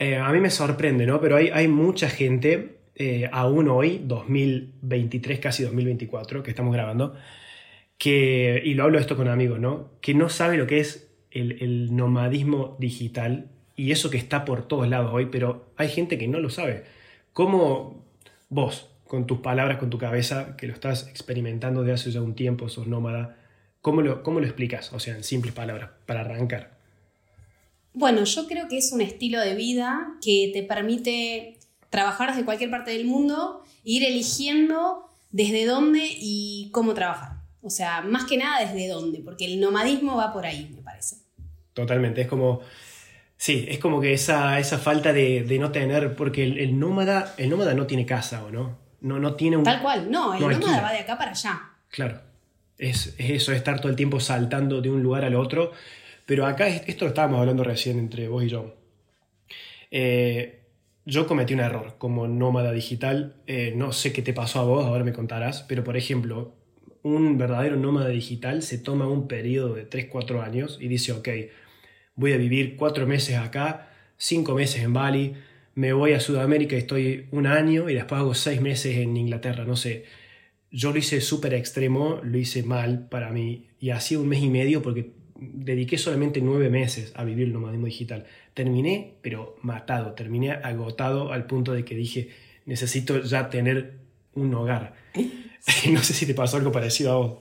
Eh, a mí me sorprende, ¿no? Pero hay, mucha gente, eh, aún hoy, 2023, casi 2024, que estamos grabando, que, y lo hablo esto con amigos, ¿no? Que no sabe lo que es el, el nomadismo digital y eso que está por todos lados hoy, pero hay gente que no lo sabe. ¿Cómo vos, con tus palabras, con tu cabeza, que lo estás experimentando de hace ya un tiempo, sos nómada, ¿cómo lo, cómo lo explicas? O sea, en simples palabras, para arrancar. Bueno, yo creo que es un estilo de vida que te permite trabajar desde cualquier parte del mundo e ir eligiendo desde dónde y cómo trabajar. O sea, más que nada desde dónde, porque el nomadismo va por ahí, me parece. Totalmente, es como, sí, es como que esa, esa falta de, de no tener, porque el, el, nómada, el nómada no tiene casa, ¿o no? No, no tiene un... Tal cual, no, el no nómada alquila. va de acá para allá. Claro, es, es eso, es estar todo el tiempo saltando de un lugar al otro, pero acá es- esto estábamos hablando recién entre vos y yo. Eh, yo cometí un error como nómada digital, eh, no sé qué te pasó a vos, ahora me contarás, pero por ejemplo, un verdadero nómada digital se toma un periodo de 3-4 años y dice, ok, voy a vivir 4 meses acá, 5 meses en Bali, me voy a Sudamérica y estoy un año y después hago 6 meses en Inglaterra, no sé. Yo lo hice súper extremo, lo hice mal para mí y hacía un mes y medio porque dediqué solamente 9 meses a vivir el nomadismo digital. Terminé, pero matado, terminé agotado al punto de que dije, necesito ya tener un hogar. no sé si te pasó algo parecido a vos.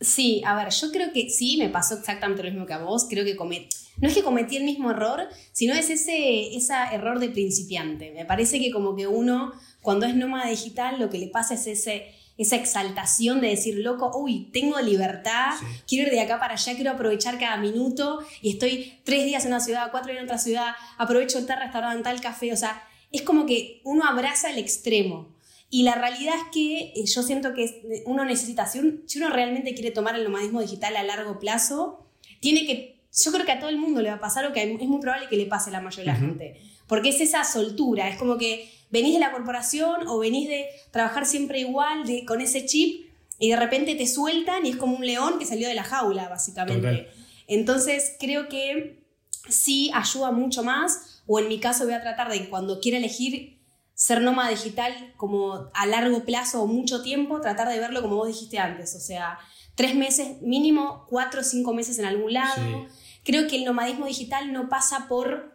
Sí, a ver, yo creo que sí, me pasó exactamente lo mismo que a vos. Creo que cometí. No es que cometí el mismo error, sino es ese, ese error de principiante. Me parece que como que uno, cuando es nómada digital, lo que le pasa es ese, esa exaltación de decir, loco, uy, tengo libertad, Sí. quiero ir de acá para allá, quiero aprovechar cada minuto y estoy tres días en una ciudad, cuatro días en otra ciudad, aprovecho tal restaurante, tal café, o sea, es como que uno abraza el extremo. Y la realidad es que eh, yo siento que es- uno necesita, si, un- si uno realmente quiere tomar el nomadismo digital a largo plazo, tiene que, yo creo que a todo el mundo le va a pasar o que es muy probable que le pase a la mayoría de la gente. Porque es esa soltura, es como que venís de la corporación o venís de trabajar siempre igual, de, con ese chip, y de repente te sueltan y es como un león que salió de la jaula, básicamente. Total. Entonces creo que sí ayuda mucho más, o en mi caso voy a tratar de cuando quiera elegir ser nómada digital como a largo plazo o mucho tiempo, tratar de verlo como vos dijiste antes, o sea, tres meses, mínimo cuatro o cinco meses en algún lado. Sí. Creo que el nomadismo digital no pasa por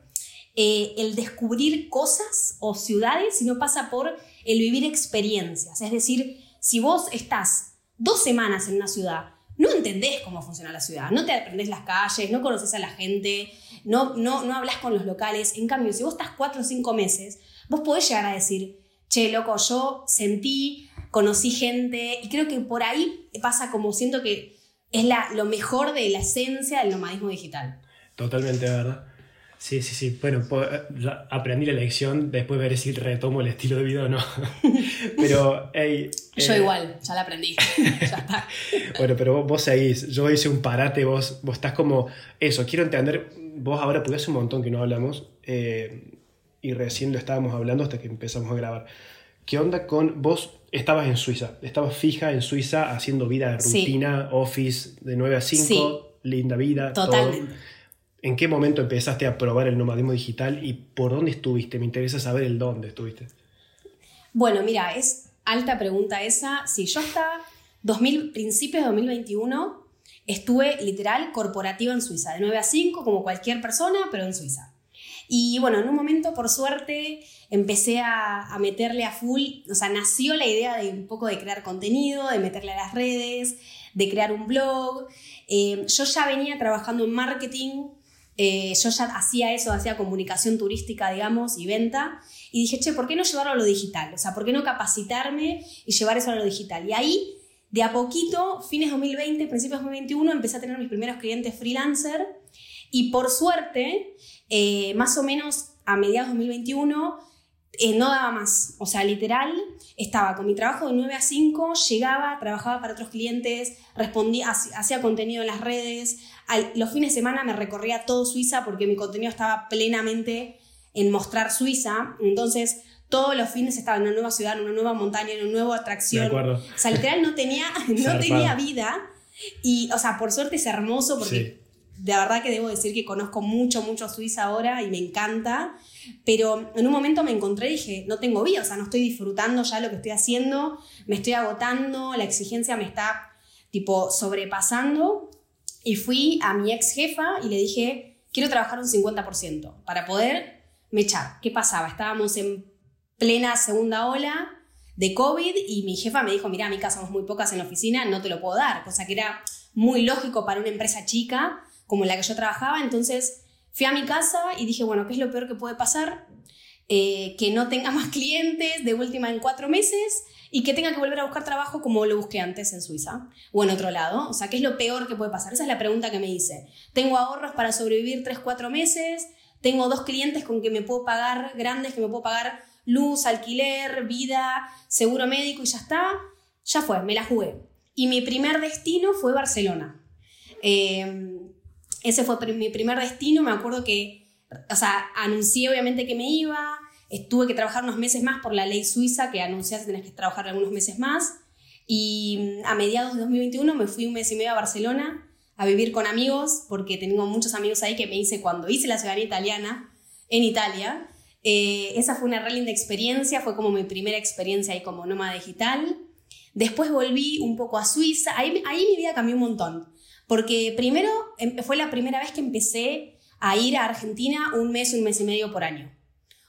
eh, el descubrir cosas o ciudades, sino pasa por el vivir experiencias. Es decir, si vos estás dos semanas en una ciudad, no entendés cómo funciona la ciudad, no te aprendés las calles, no conoces a la gente, no, no, no hablas con los locales. En cambio, si vos estás cuatro o cinco meses, vos podés llegar a decir, che, loco, yo sentí, conocí gente, y creo que por ahí pasa como siento que es la, lo mejor de la esencia del nomadismo digital. Totalmente, verdad. Sí, sí, sí. Bueno, ya aprendí la lección, después veré si retomo el estilo de vida o no. Pero, hey, Yo eh, igual, ya la aprendí. ya está. Bueno, pero vos, vos seguís, yo hice un parate, vos, vos estás como, eso, quiero entender, vos ahora, porque hace un montón que no hablamos, eh, y recién lo estábamos hablando hasta que empezamos a grabar. ¿Qué onda con, vos estabas en Suiza, estabas fija en Suiza haciendo vida de Sí. rutina, office, de 9 a 5, Sí. linda vida, todo? Totalmente. ¿En qué momento empezaste a probar el nomadismo digital y por dónde estuviste? Me interesa saber el dónde estuviste. Bueno, mira, es alta pregunta esa. Si yo hasta 2000, principios de 2021 estuve literal corporativa en Suiza, de 9 a 5, como cualquier persona, pero en Suiza. Y bueno, en un momento, por suerte, empecé a, a meterle a full, o sea, nació la idea de un poco de crear contenido, de meterle a las redes, de crear un blog. Eh, yo ya venía trabajando en marketing, eh, yo ya hacía eso, hacía comunicación turística, digamos, y venta. Y dije, che, ¿por qué no llevarlo a lo digital? O sea, ¿por qué no capacitarme y llevar eso a lo digital? Y ahí, de a poquito, fines 2020, principios 2021, empecé a tener mis primeros clientes freelancer. Y por suerte, eh, más o menos a mediados de 2021, eh, no daba más. O sea, literal, estaba con mi trabajo de 9 a 5, llegaba, trabajaba para otros clientes, respondía, hac- hacía contenido en las redes. Al- los fines de semana me recorría todo Suiza porque mi contenido estaba plenamente en mostrar Suiza. Entonces, todos los fines estaba en una nueva ciudad, en una nueva montaña, en una nueva De atracción. acuerdo. O sea, literal no tenía, no tenía vida. Y, o sea, por suerte es hermoso porque Sí. De verdad que debo decir que conozco mucho, mucho Suiza ahora y me encanta, pero en un momento me encontré y dije, no tengo vida, o sea, no estoy disfrutando ya lo que estoy haciendo, me estoy agotando, la exigencia me está tipo sobrepasando y fui a mi ex jefa y le dije, quiero trabajar un 50% para poder me echar. ¿Qué pasaba? Estábamos en plena segunda ola de COVID y mi jefa me dijo, mira, a mi casa somos muy pocas en la oficina, no te lo puedo dar, cosa que era muy lógico para una empresa chica como la que yo trabajaba, entonces fui a mi casa y dije, bueno, ¿qué es lo peor que puede pasar? Eh, que no tenga más clientes de última en cuatro meses y que tenga que volver a buscar trabajo como lo busqué antes en Suiza o en otro lado. O sea, ¿qué es lo peor que puede pasar? Esa es la pregunta que me hice. Tengo ahorros para sobrevivir tres, cuatro meses, tengo dos clientes con que me puedo pagar grandes, que me puedo pagar luz, alquiler, vida, seguro médico y ya está. Ya fue, me la jugué. Y mi primer destino fue Barcelona. Eh, ese fue mi primer destino, me acuerdo que, o sea, anuncié obviamente que me iba, tuve que trabajar unos meses más por la ley suiza que anunciaste que tenés que trabajar algunos meses más. Y mm, a mediados de 2021 me fui un mes y medio a Barcelona a vivir con amigos, porque tengo muchos amigos ahí que me hice cuando hice la ciudadanía italiana en Italia. Eh, esa fue una re linda experiencia, fue como mi primera experiencia ahí como nómada digital. Después volví un poco a Suiza, ahí, ahí mi vida cambió un montón, porque primero em, fue la primera vez que empecé a ir a Argentina un mes, un mes y medio por año.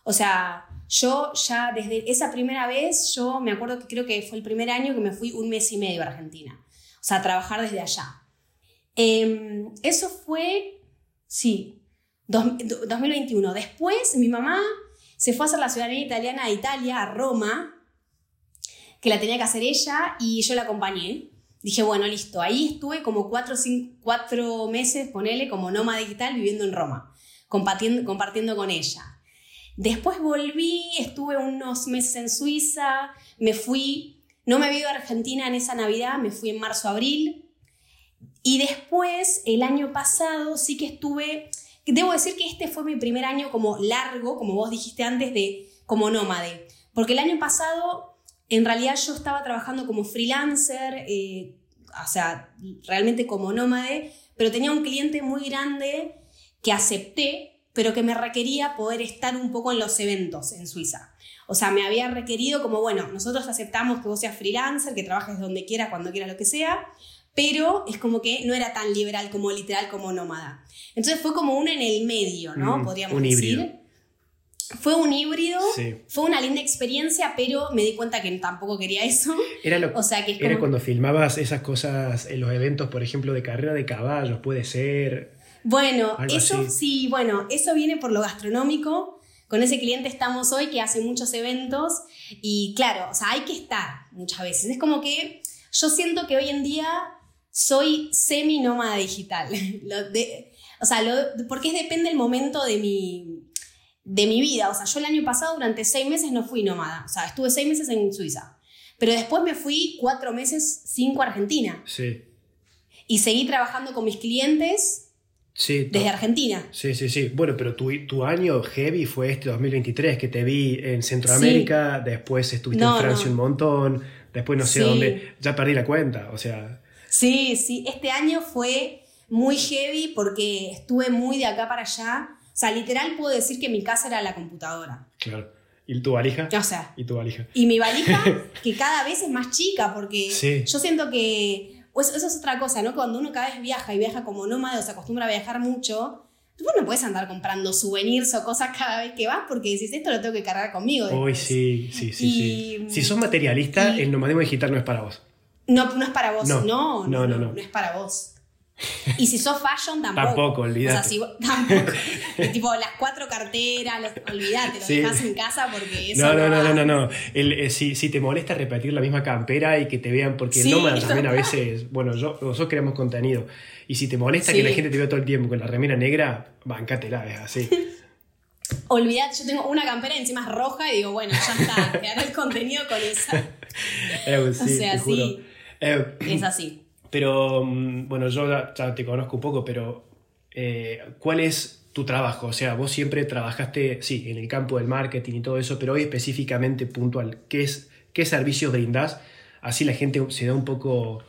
O sea, yo ya desde esa primera vez, yo me acuerdo que creo que fue el primer año que me fui un mes y medio a Argentina. O sea, a trabajar desde allá. Em, eso fue, sí, 2021. Después mi mamá se fue a hacer la ciudadanía italiana a Italia, a Roma, que la tenía que hacer ella y yo la acompañé. Dije, bueno, listo. Ahí estuve como cuatro, cinco, cuatro meses, ponele, como nómada digital viviendo en Roma, compartiendo, compartiendo con ella. Después volví, estuve unos meses en Suiza, me fui, no me había ido a Argentina en esa Navidad, me fui en marzo-abril. Y después, el año pasado, sí que estuve, debo decir que este fue mi primer año como largo, como vos dijiste antes, de como nómade. Porque el año pasado, en realidad yo estaba trabajando como freelancer, eh, o sea, realmente como nómade, pero tenía un cliente muy grande que acepté pero que me requería poder estar un poco en los eventos en Suiza. O sea, me había requerido como, bueno, nosotros aceptamos que vos seas freelancer, que trabajes donde quieras, cuando quieras, lo que sea, pero es como que no era tan liberal como literal como nómada. Entonces fue como uno en el medio, ¿no? Mm, Podríamos un decir. híbrido. Fue un híbrido, Sí. fue una linda experiencia, pero me di cuenta que tampoco quería eso. Era, lo, O sea, que es era como- cuando filmabas esas cosas en los eventos, por ejemplo, de carrera de caballos, puede ser. Bueno, eso así. sí, bueno, eso viene por lo gastronómico. Con ese cliente estamos hoy que hace muchos eventos y claro, o sea, hay que estar muchas veces. Es como que yo siento que hoy en día soy semi nómada digital. Lo de- o sea, lo- porque depende el momento de mi, de mi vida. O sea, yo el año pasado durante seis meses no fui nómada. O sea, estuve seis meses en Suiza. Pero después me fui cuatro meses, cinco a Argentina. Sí. Y seguí trabajando con mis clientes Sí, desde Argentina. sí, sí, sí. Bueno, pero tu, tu año heavy fue este 2023, que te vi en Centroamérica, después estuviste No, en Francia no. un montón, después no sé Sí. dónde, ya perdí la cuenta, o sea, Sí, sí, este año fue muy heavy porque estuve muy de acá para allá. O sea, literal puedo decir que mi casa era la computadora. claro. ¿Y tu valija? O sea, ¿Y tu valija? y mi valija que cada vez es más chica porque Sí. yo siento que pues eso es otra cosa, ¿no? Cuando uno cada vez viaja y viaja como nómada o se acostumbra a viajar mucho, tú no puedes andar comprando souvenirs o cosas cada vez que vas porque decís esto lo tengo que cargar conmigo. Después". sí, sí, sí, Y- sí. Si sos materialista, y- el nomadismo digital no es para vos. No, no es para vos. No, No, no, no, no, no, no, no. es para vos. Y si sos fashion, tampoco. Tampoco, olvídate. O sea, si vos- tampoco. tipo, las cuatro carteras, los- olvídate, lo Sí. dejas en casa porque eso No, no, no, no, no, no. El, eh, si, si te molesta repetir la misma campera y que te vean, porque Sí, el nómada también a veces, bueno, yo, nosotros creamos contenido. Y si te molesta que la gente te vea todo el tiempo con la remera negra, bancátela, es así. Olvídate, yo tengo una campera y encima es roja y digo, bueno, ya está, haré el contenido con esa. Eh, sí, sea, sí. Es así. Pero, mm, bueno, yo ya, te conozco un poco, pero eh, ¿cuál es tu trabajo? O sea, vos siempre trabajaste, sí, en el campo del marketing y todo eso, pero hoy específicamente puntual, ¿qué, es, qué servicios brindás? Así la gente se da un poco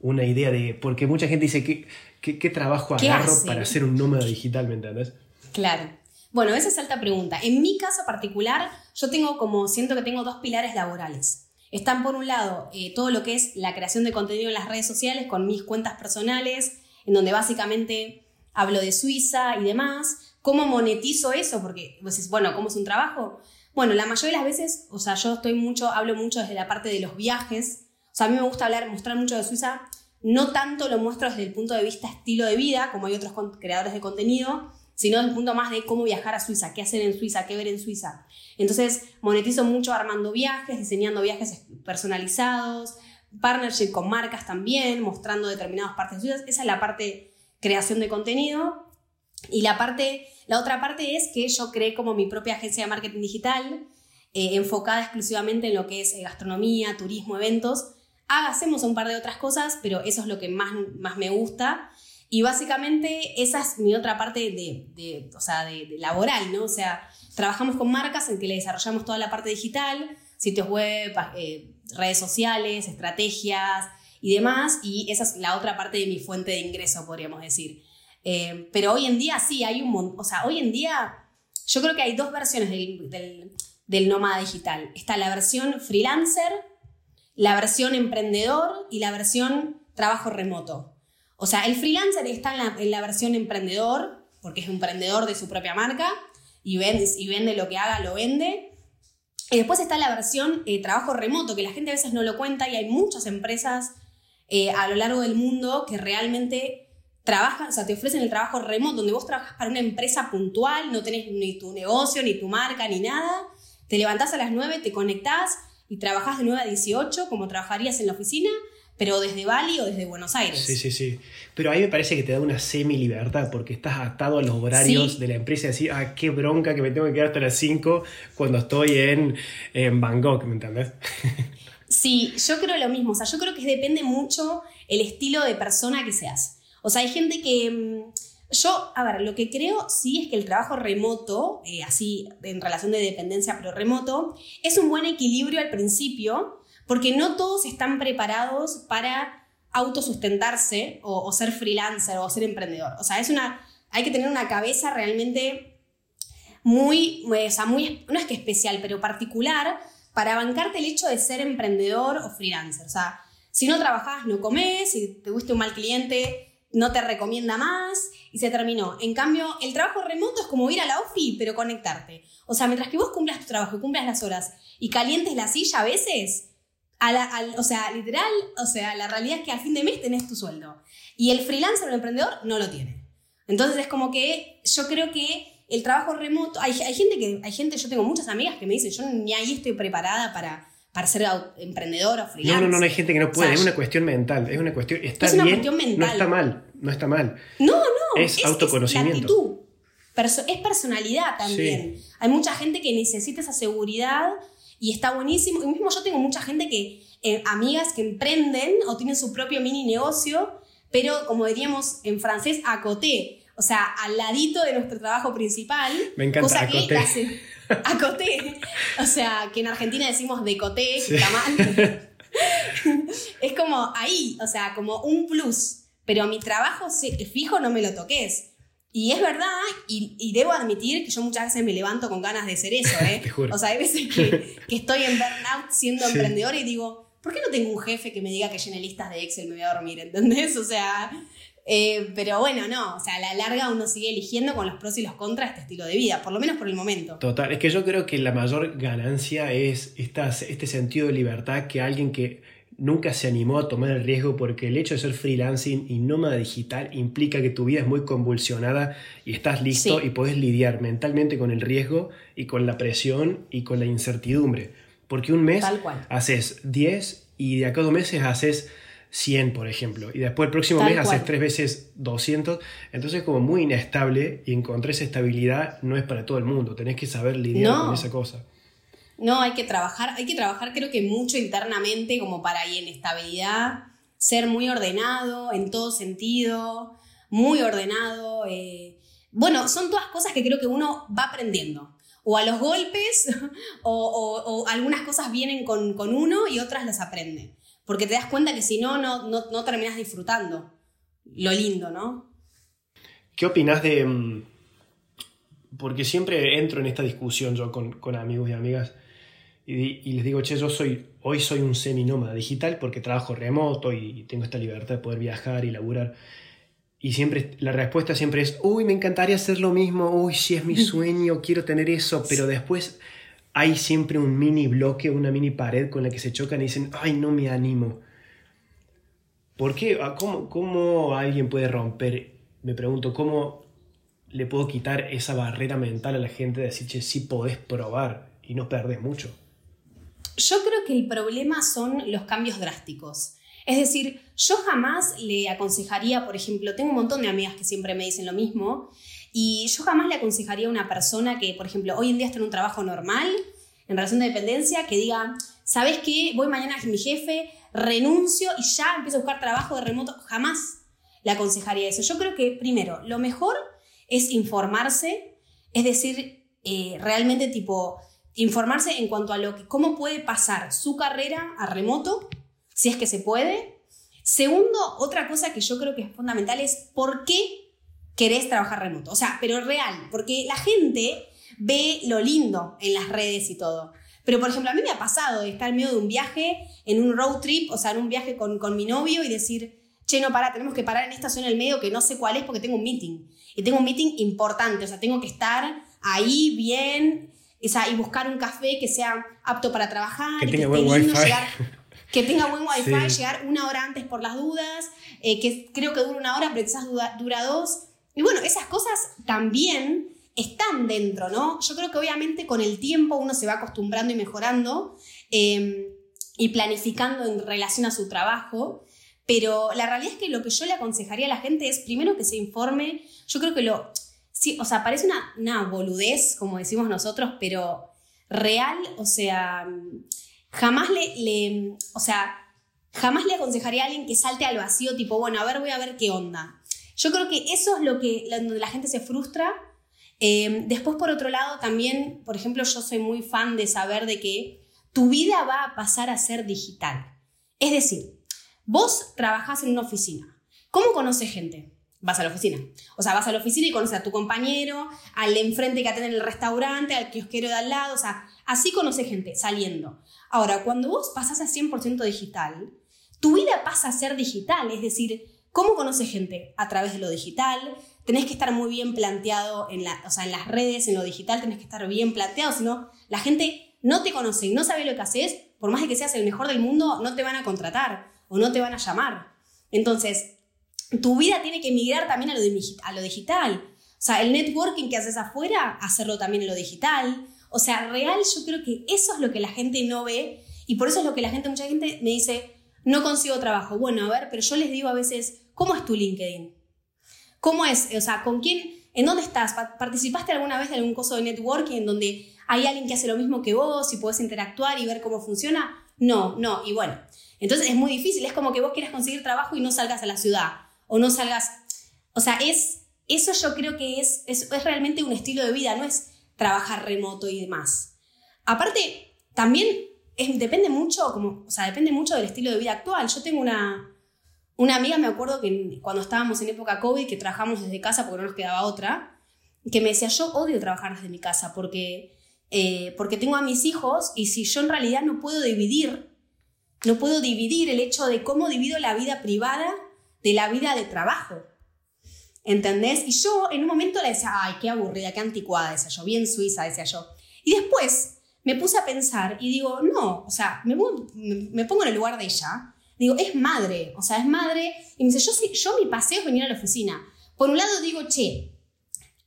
una idea de, porque mucha gente dice, ¿qué, ¿Qué, trabajo agarro para ser un nómada digital, me entiendes? Claro. Bueno, esa es alta pregunta. En mi caso particular, yo tengo como, siento que tengo dos pilares laborales. Están por un lado eh, todo lo que es la creación de contenido en las redes sociales con mis cuentas personales, en donde básicamente hablo de Suiza y demás. ¿Cómo monetizo eso? Porque, pues, bueno, ¿cómo es un trabajo? Bueno, la mayoría de las veces, o sea, yo estoy mucho, hablo mucho desde la parte de los viajes. O sea, a mí me gusta hablar, mostrar mucho de Suiza. No tanto lo muestro desde el punto de vista estilo de vida, como hay otros creadores de contenido, sino el punto más de cómo viajar a Suiza, qué hacer en Suiza, qué ver en Suiza. Entonces, monetizo mucho armando viajes, diseñando viajes personalizados, partnership con marcas también, mostrando determinadas partes de Suiza. Esa es la parte creación de contenido. Y la parte, la otra parte es que yo creé como mi propia agencia de marketing digital, eh, enfocada exclusivamente en lo que es eh, gastronomía, turismo, eventos. Ah, hacemos un par de otras cosas, pero eso es lo que más, más me gusta. Y básicamente esa es mi otra parte de, de o sea, de, laboral, ¿no? O sea, trabajamos con marcas en que le desarrollamos toda la parte digital, sitios web, eh, redes sociales, estrategias y demás. Y esa es la otra parte de mi fuente de ingreso, podríamos decir. Eh, pero hoy en día sí, hay un montón, o sea, hoy en día yo creo que hay dos versiones del, del, nómada digital. Está la versión freelancer, la versión emprendedor y la versión trabajo remoto. O sea, el freelancer está en la, versión emprendedor, porque es emprendedor de su propia marca y vende, y vende lo que haga, lo vende. Y después está la versión eh, trabajo remoto, que la gente a veces no lo cuenta y hay muchas empresas eh, a lo largo del mundo que realmente trabajan, o sea, te ofrecen el trabajo remoto, donde vos trabajas para una empresa puntual, no tenés ni tu negocio, ni tu marca, ni nada. Te levantás a las 9, te conectás y trabajás de 9 a 18, como trabajarías en la oficina, pero desde Bali o desde Buenos Aires. Sí, sí, sí. Pero a mí me parece que te da una semi-libertad, porque estás atado a los horarios de la empresa y decir, ah, qué bronca que me tengo que quedar hasta las 5 cuando estoy en, en Bangkok, ¿me entiendes? Sí, yo creo lo mismo. O sea, yo creo que depende mucho el estilo de persona que seas. O sea, hay gente que... Mm, yo, a ver, lo que creo sí es que el trabajo remoto, eh, así en relación de dependencia pero remoto, es un buen equilibrio al principio, porque no todos están preparados para autosustentarse o, o ser freelancer o ser emprendedor. O sea, es una, hay que tener una cabeza realmente muy, o sea, muy, no es que especial, pero particular para bancarte el hecho de ser emprendedor o freelancer. O sea, si no trabajas, no comes, si te gusta un mal cliente, no te recomienda más y se terminó. En cambio, el trabajo remoto es como ir a la OFI, pero conectarte. O sea, mientras que vos cumplas tu trabajo y cumplas las horas y calientes la silla a veces, a la, o sea, literal, o sea, la realidad es que al fin de mes tenés tu sueldo. Y el freelancer o el emprendedor no lo tiene. Entonces es como que yo creo que el trabajo remoto, hay, hay gente que, hay gente, yo tengo muchas amigas que me dicen, yo ni ahí estoy preparada para para ser emprendedor o freelancer. No, no, no, hay gente que no puede, es una cuestión mental, es una cuestión, está es una cuestión mental. no está mal, no está mal. No, no, es, autoconocimiento. Es, es personalidad también. Hay mucha gente que necesita esa seguridad y está buenísimo. Y mismo yo tengo mucha gente que, eh, amigas que emprenden o tienen su propio mini negocio, pero como diríamos en francés, a côté, o sea, al ladito de nuestro trabajo principal. Me encanta, cosa que acoté. O sea, que en Argentina decimos decoté, que está mal. es como ahí, o sea, como un plus. Pero mi trabajo fijo no me lo toques. Y es verdad, y, debo admitir que yo muchas veces me levanto con ganas de ser eso, ¿eh? O sea, hay veces que, estoy en burnout siendo emprendedor y digo, ¿por qué no tengo un jefe que me diga que llene listas de Excel me voy a dormir? ¿Entendés? O sea, eh, pero bueno, no, o sea, a la larga uno sigue eligiendo con los pros y los contras este estilo de vida, por lo menos por el momento. Total, es que yo creo que la mayor ganancia es este sentido de libertad que alguien que nunca se animó a tomar el riesgo porque el hecho de ser freelancing y nómada digital implica que tu vida es muy convulsionada y estás listo y puedes lidiar mentalmente con el riesgo y con la presión y con la incertidumbre. Porque un mes haces 10 y de acá a dos meses haces 100, por ejemplo, y después el próximo mes haces tres veces 200, entonces es como muy inestable y encontrar esa estabilidad no es para todo el mundo, tenés que saber lidiar con esa cosa. No, hay que trabajar, hay que trabajar creo que mucho internamente como para ahí en estabilidad, ser muy ordenado en todo sentido, muy ordenado. Eh, bueno, son todas cosas que creo que uno va aprendiendo. O a los golpes, o, algunas cosas vienen con, con uno y otras las aprende porque te das cuenta que si no, no, no, terminas disfrutando. lo lindo, ¿no? ¿Qué opinas de... mm, Porque siempre entro en esta discusión yo con, con amigos y amigas y, les digo, che, yo soy, hoy soy un seminómada digital porque trabajo remoto y tengo esta libertad de poder viajar y laburar. Y siempre, la respuesta siempre es, uy, me encantaría hacer lo mismo, uy, sí es mi sueño, quiero tener eso, pero después hay siempre un mini bloque, una mini pared con la que se chocan y dicen, ay, no me animo. ¿Por qué? Ah, ¿Cómo, cómo alguien puede romper? Me pregunto, ¿cómo le puedo quitar esa barrera mental a la gente de decir, che, sí podés probar y no perdés mucho? Yo creo que el problema son los cambios drásticos. Es decir, yo jamás le aconsejaría, por ejemplo, tengo un montón de amigas que siempre me dicen lo mismo, y yo jamás le aconsejaría a una persona que, por ejemplo, hoy en día está en un trabajo normal, en relación de dependencia, que diga, ¿sabes qué? Voy mañana a mi jefe, renuncio y ya empiezo a buscar trabajo de remoto. Jamás le aconsejaría eso. Yo creo que, primero, lo mejor es informarse, es decir, eh, realmente tipo informarse en cuanto a lo que, cómo puede pasar su carrera a remoto, si es que se puede. Segundo, otra cosa que yo creo que es fundamental es por qué querés trabajar remoto. O sea, pero real, porque la gente ve lo lindo en las redes y todo. Pero, por ejemplo, a mí me ha pasado de estar en medio de un viaje, en un road trip, o sea, en un viaje con, con mi novio y decir, che, no, para, tenemos que parar en esta zona del medio que no sé cuál es porque tengo un meeting. Y tengo un meeting importante, o sea, tengo que estar ahí bien, o sea, y buscar un café que sea apto para trabajar, Que y tenga esté buen wifi. llegar- que tenga buen wifi, Sí. llegar una hora antes por las dudas, eh, que creo que dura una hora, pero quizás dura, dura dos. Y bueno, esas cosas también están dentro, ¿no? Yo creo que obviamente con el tiempo uno se va acostumbrando y mejorando eh, y planificando en relación a su trabajo, pero la realidad es que lo que yo le aconsejaría a la gente es primero que se informe, yo creo que lo, sí, o sea, parece una, una boludez, como decimos nosotros, pero real, o sea, jamás le, o sea, jamás le aconsejaría a alguien que salte al vacío, tipo, bueno, a ver, voy a ver qué onda. Yo creo que eso es lo que, donde la gente se frustra. Eh, después, por otro lado, también, por ejemplo, yo soy muy fan de saber de que tu vida va a pasar a ser digital. Es decir, vos trabajás en una oficina. ¿Cómo conoces gente? Vas a la oficina. O sea, vas a la oficina y conoces a tu compañero, al de enfrente que atiende en el restaurante, al kiosquero de al lado. O sea, así conoces gente saliendo. Ahora, cuando vos pasás a 100% digital, tu vida pasa a ser digital. Es decir, ¿cómo conoces gente? A través de lo digital. Tenés que estar muy bien planteado en, la, o sea, en las redes, en lo digital, tenés que estar bien planteado. Si no, la gente no te conoce y no sabe lo que haces. Por más de que seas el mejor del mundo, no te van a contratar o no te van a llamar. Entonces, tu vida tiene que migrar también a lo, a lo digital. O sea, el networking que haces afuera, hacerlo también en lo digital. O sea, real, yo creo que eso es lo que la gente no ve y por eso es lo que la gente, mucha gente me dice, no consigo trabajo. Bueno, a ver, pero yo les digo a veces, ¿cómo es tu LinkedIn? ¿Cómo es? O sea, ¿con quién? ¿En dónde estás? Pa- ¿Participaste alguna vez de algún curso de networking donde hay alguien que hace lo mismo que vos y podés interactuar y ver cómo funciona? No, no. Y bueno, entonces es muy difícil. Es como que vos quieras conseguir trabajo y no salgas a la ciudad o no salgas. O sea, es, eso yo creo que es, es, es realmente un estilo de vida, no es trabajar remoto y demás. Aparte, también depende mucho, como, o sea, depende mucho del estilo de vida actual. Yo tengo una, una amiga, me acuerdo que cuando estábamos en época COVID, que trabajamos desde casa porque no nos quedaba otra, que me decía, yo odio trabajar desde mi casa porque, eh, porque tengo a mis hijos y si yo en realidad no puedo dividir, no puedo dividir el hecho de cómo divido la vida privada de la vida de trabajo. ¿Entendés? Y yo en un momento le decía, ay, qué aburrida, qué anticuada, decía yo, bien suiza, decía yo. Y después me puse a pensar y digo, no, o sea, me, me pongo en el lugar de ella. Digo, es madre, o sea, es madre. Y me dice, yo, yo mi paseo es venir a la oficina. Por un lado digo, che,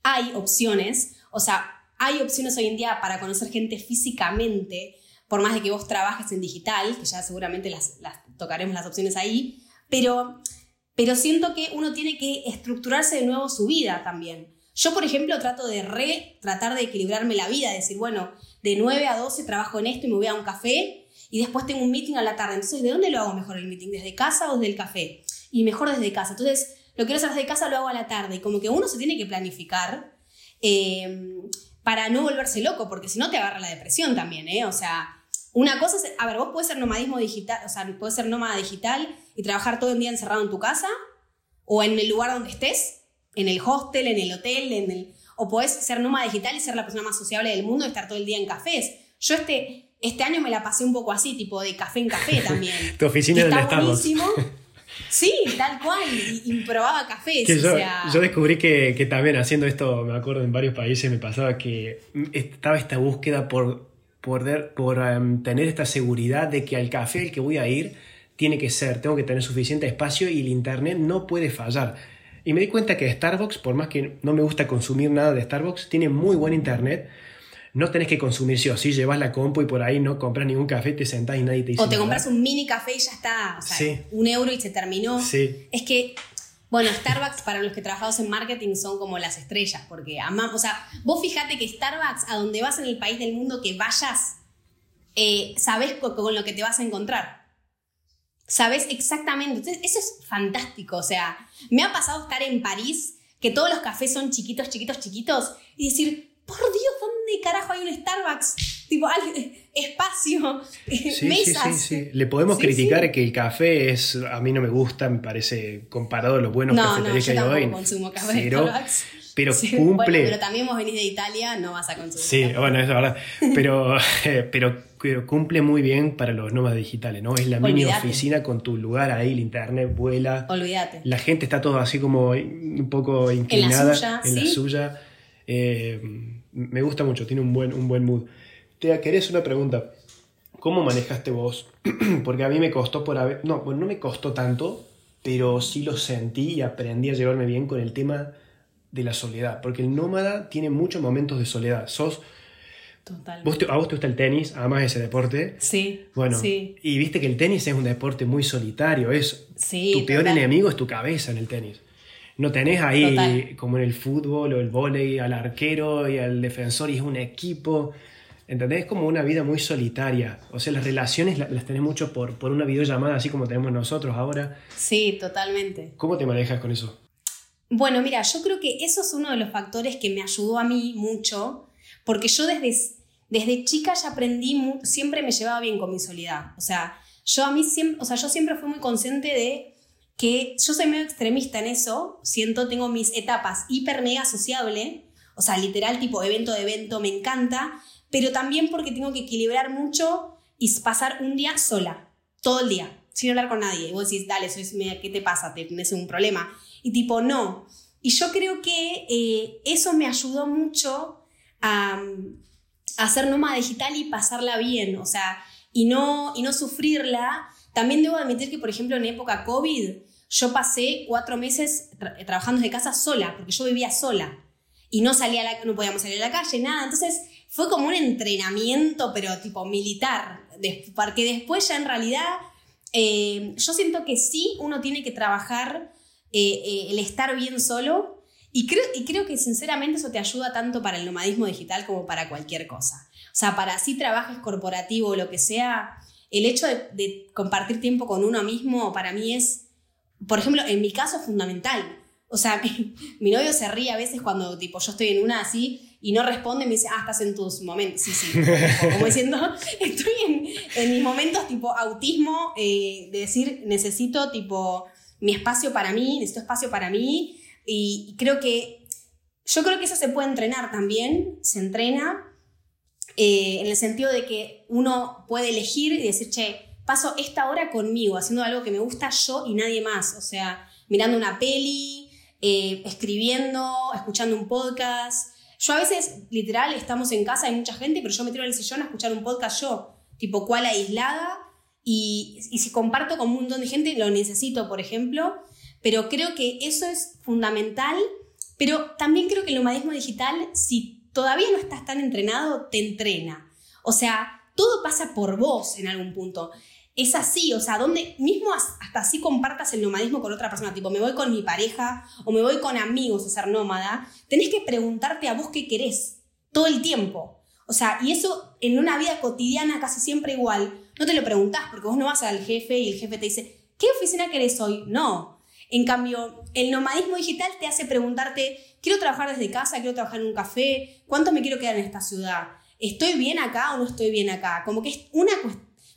hay opciones, o sea, hay opciones hoy en día para conocer gente físicamente, por más de que vos trabajes en digital, que ya seguramente las, las tocaremos las opciones ahí, pero, pero siento que uno tiene que estructurarse de nuevo su vida también. Yo, por ejemplo, trato de re, tratar de equilibrarme la vida, decir, bueno, de 9 a 12 trabajo en esto y me voy a un café y después tengo un meeting a la tarde. Entonces, ¿de dónde lo hago mejor el meeting? ¿Desde casa o desde el café? Y mejor desde casa. Entonces, lo quiero hacer desde casa, lo hago a la tarde. Y como que uno se tiene que planificar eh, para no volverse loco, porque si no te agarra la depresión también, ¿eh? O sea, una cosa es, a ver, vos puedes ser nomadismo digital, o sea, puedes ser nómada digital y trabajar todo el día encerrado en tu casa, o en el lugar donde estés, en el hostel, en el hotel, en el, o podés ser nómada digital y ser la persona más sociable del mundo y estar todo el día en cafés. Yo este, este año me la pasé un poco así, tipo de café en café también. tu oficina está buenísimo. Sí, tal cual, y, probaba cafés. yo, yo, descubrí que, que, también haciendo esto, me acuerdo en varios países me pasaba que estaba esta búsqueda por, por, por em, tener esta seguridad de que al café al que voy a ir tiene que ser, tengo que tener suficiente espacio y el internet no puede fallar. Y me di cuenta que Starbucks, por más que no me gusta consumir nada de Starbucks, tiene muy buen internet. No tenés que consumir sí o sí, llevas la compu y por ahí no compras ningún café, te sentás y nadie te dice O te compras un mini café y ya está, o sea, un euro y se terminó. Sí. Es que, bueno, Starbucks para los que trabajamos en marketing son como las estrellas, porque amamos, o sea, vos fíjate que Starbucks, a donde vas en el país del mundo que vayas, eh, sabes con lo que te vas a encontrar. Sabes exactamente. Entonces, eso es fantástico. O sea, me ha pasado estar en París, que todos los cafés son chiquitos, chiquitos, chiquitos, y decir, por Dios, ¿dónde carajo hay un Starbucks? Tipo, espacio, sí, mesas. Sí, sí, sí. Le podemos criticar que el café es, a mí no me gusta, me parece, comparado a los buenos no, cafeterías no, que hay hoy. consumo café Starbucks. Pero cumple. pero también vos venís de Italia, no vas a consumir. Sí, bueno, es verdad. Pero, pero cumple muy bien para los nómadas digitales, ¿no? Es la mini oficina con tu lugar ahí, el internet vuela. Olvídate. La gente está todo así como un poco inclinada en la suya. Eh, me gusta mucho, tiene un buen, un buen mood. Te querés una pregunta. ¿Cómo manejaste vos? Porque a mí me costó por haber. No, bueno, no me costó tanto, pero sí lo sentí y aprendí a llevarme bien con el tema de la soledad. Porque el nómada tiene muchos momentos de soledad. Sos Total. ¿A vos te gusta el tenis? Además ese deporte. Sí. Bueno, sí. y viste que el tenis es un deporte muy solitario. Es, tu peor enemigo es tu cabeza en el tenis. No tenés ahí, como en el fútbol o el vóley, al arquero y al defensor y es un equipo. ¿Entendés? Es como una vida muy solitaria. O sea, las relaciones las, tenés mucho por, por una videollamada, así como tenemos nosotros ahora. Sí, totalmente. ¿Cómo te manejas con eso? Bueno, mira, yo creo que eso es uno de los factores que me ayudó a mí mucho porque yo desde, desde chica ya aprendí, siempre me llevaba bien con mi soledad. O sea, yo a mí siempre, o sea, yo siempre fui muy consciente de que yo soy medio extremista en eso, siento, tengo mis etapas hiper mega sociable, o sea, literal tipo evento de evento, me encanta, pero también porque tengo que equilibrar mucho y pasar un día sola, todo el día, sin hablar con nadie. Y vos decís, dale, ¿qué te pasa? ¿Te tienes un problema? Y tipo, no. Y yo creo que eh, eso me ayudó mucho a, hacer nómada digital y pasarla bien, o sea, y no, y no sufrirla. También debo admitir que, por ejemplo, en época COVID, yo pasé cuatro meses trabajando desde casa sola, porque yo vivía sola y no salía la, no podíamos salir a la calle, nada. Entonces fue como un entrenamiento, pero tipo militar, porque después ya en realidad eh, yo siento que sí uno tiene que trabajar eh, eh, el estar bien solo y creo, y creo que sinceramente eso te ayuda tanto para el nomadismo digital como para cualquier cosa. O sea, para así trabajes corporativo o lo que sea, el hecho de, compartir tiempo con uno mismo para mí es, por ejemplo, en mi caso fundamental. O sea, mi, novio se ríe a veces cuando tipo yo estoy en una así y no responde y me dice, ah, estás en tus momentos. Sí, sí. Como diciendo, estoy en, mis momentos tipo autismo, eh, de decir, necesito tipo mi espacio para mí, necesito espacio para mí y, creo que, yo creo que eso se puede entrenar también, se entrena eh, en el sentido de que uno puede elegir y decir, che, paso esta hora conmigo, haciendo algo que me gusta yo y nadie más. O sea, mirando una peli, eh, escribiendo, escuchando un podcast. Yo a veces, literal, estamos en casa, hay mucha gente, pero yo me tiro en el sillón a escuchar un podcast yo, tipo cual aislada. Y, y si comparto con un montón de gente, lo necesito, por ejemplo. Pero creo que eso es fundamental, pero también creo que el nomadismo digital, si todavía no estás tan entrenado, te entrena. O sea, todo pasa por vos en algún punto. Es así, o sea, donde mismo hasta así compartas el nomadismo con otra persona, tipo me voy con mi pareja o me voy con amigos a ser nómada, tenés que preguntarte a vos qué querés todo el tiempo. O sea, y eso en una vida cotidiana casi siempre igual, no te lo preguntás porque vos no vas al jefe y el jefe te dice, ¿qué oficina querés hoy? No, en cambio, el nomadismo digital te hace preguntarte, quiero trabajar desde casa, quiero trabajar en un café, ¿cuánto me quiero quedar en esta ciudad? ¿Estoy bien acá o no estoy bien acá? Como que es un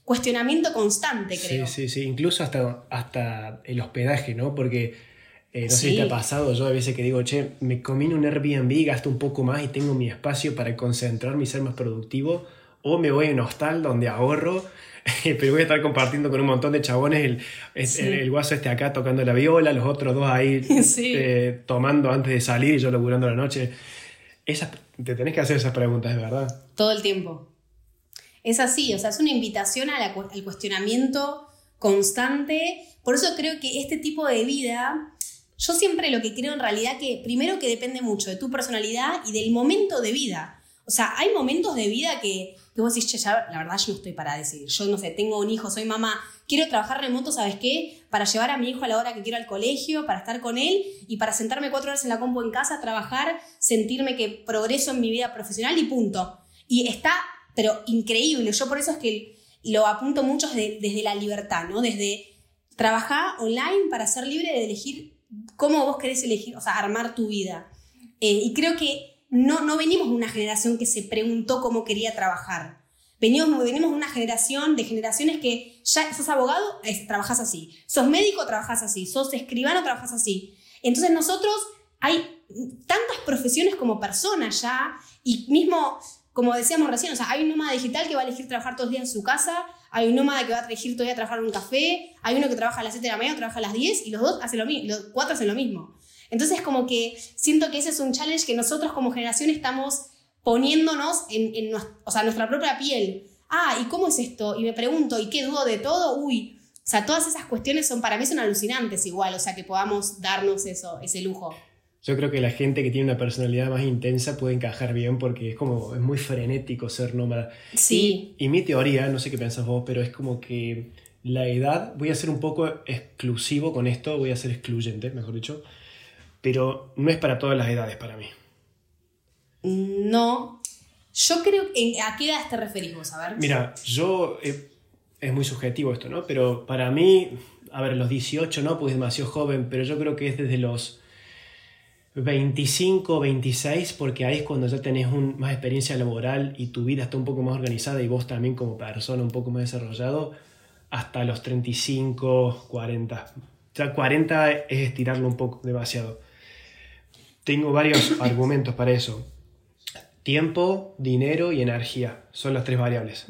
cuestionamiento constante, creo. Sí, sí, sí, incluso hasta, hasta el hospedaje, ¿no? Porque Eh, no sé si te ha pasado, yo a veces que digo, che, me comí un Airbnb, gasto un poco más y tengo mi espacio para concentrarme y ser más productivo, o me voy a un hostal donde ahorro, pero voy a estar compartiendo con un montón de chabones el, el, guaso este acá tocando la viola, los otros dos ahí eh, tomando antes de salir y yo laburando la noche. Esas, te tenés que hacer esas preguntas, de verdad. Todo el tiempo. Es así, o sea, es una invitación al cuestionamiento constante. Por eso creo que este tipo de vida, yo siempre lo que creo en realidad que primero que depende mucho de tu personalidad y del momento de vida. O sea, hay momentos de vida que, que vos decís, che, ya, la verdad yo no estoy para decidir. Yo no sé, tengo un hijo, soy mamá, quiero trabajar remoto, ¿sabes qué? Para llevar a mi hijo a la hora que quiero al colegio, para estar con él y para sentarme cuatro horas en la compu en casa, trabajar, sentirme que progreso en mi vida profesional y punto. Y está, pero increíble. Yo por eso es que lo apunto mucho desde, la libertad, ¿no? Desde trabajar online para ser libre de elegir cómo vos querés elegir, o sea, armar tu vida. Eh, y creo que no, no venimos de una generación que se preguntó cómo quería trabajar. Venimos, venimos de una generación, de generaciones que ya sos abogado, trabajas así. Sos médico, trabajas así. Sos escribano, trabajas así. Entonces nosotros hay tantas profesiones como personas ya, y mismo, como decíamos recién, o sea, hay un nómada digital que va a elegir trabajar todos los días en su casa, hay un nómada que va a elegir todavía trabajar en un café, hay uno que trabaja a las 7 de la mañana, trabaja a las 10, y los dos hacen lo mismo, los cuatro hacen lo mismo. Entonces, como que siento que ese es un challenge que nosotros como generación estamos poniéndonos en, o sea, nuestra propia piel. Ah, ¿y cómo es esto? Y me pregunto, ¿y qué dudo de todo? Uy, o sea, todas esas cuestiones son para mí son alucinantes igual, o sea, que podamos darnos eso, ese lujo. Yo creo que la gente que tiene una personalidad más intensa puede encajar bien porque es como, es muy frenético ser nómada. Sí. Y, y mi teoría, no sé qué piensas vos, pero es como que la edad, voy a ser un poco exclusivo con esto, voy a ser excluyente, mejor dicho, pero no es para todas las edades para mí. No. Yo creo. ¿A qué edad te referís vos? A ver. Mira, yo. Eh, es muy subjetivo esto, ¿no? Pero para mí. A ver, los 18 no, pues es demasiado joven, pero yo creo que es desde los 25, 26, porque ahí es cuando ya tenés un, más experiencia laboral y tu vida está un poco más organizada y vos también como persona un poco más desarrollado, hasta los 35, 40. O sea, 40 es estirarlo un poco demasiado. Tengo varios argumentos para eso. Tiempo, dinero y energía son las tres variables.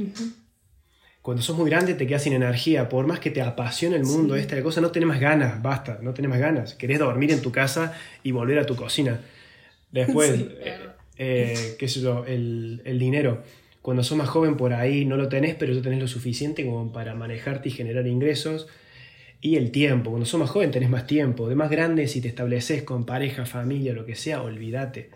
Cuando sos muy grande te quedas sin energía, por más que te apasione el mundo, esta cosa, no tenés más ganas, basta, no tenés más ganas. Querés dormir en tu casa y volver a tu cocina. Después, eh, eh, qué sé yo, el, el, dinero. Cuando sos más joven por ahí no lo tenés, pero ya tenés lo suficiente como para manejarte y generar ingresos. Y el tiempo, cuando sos más joven tenés más tiempo. De más grande, si te estableces con pareja, familia, lo que sea, olvídate.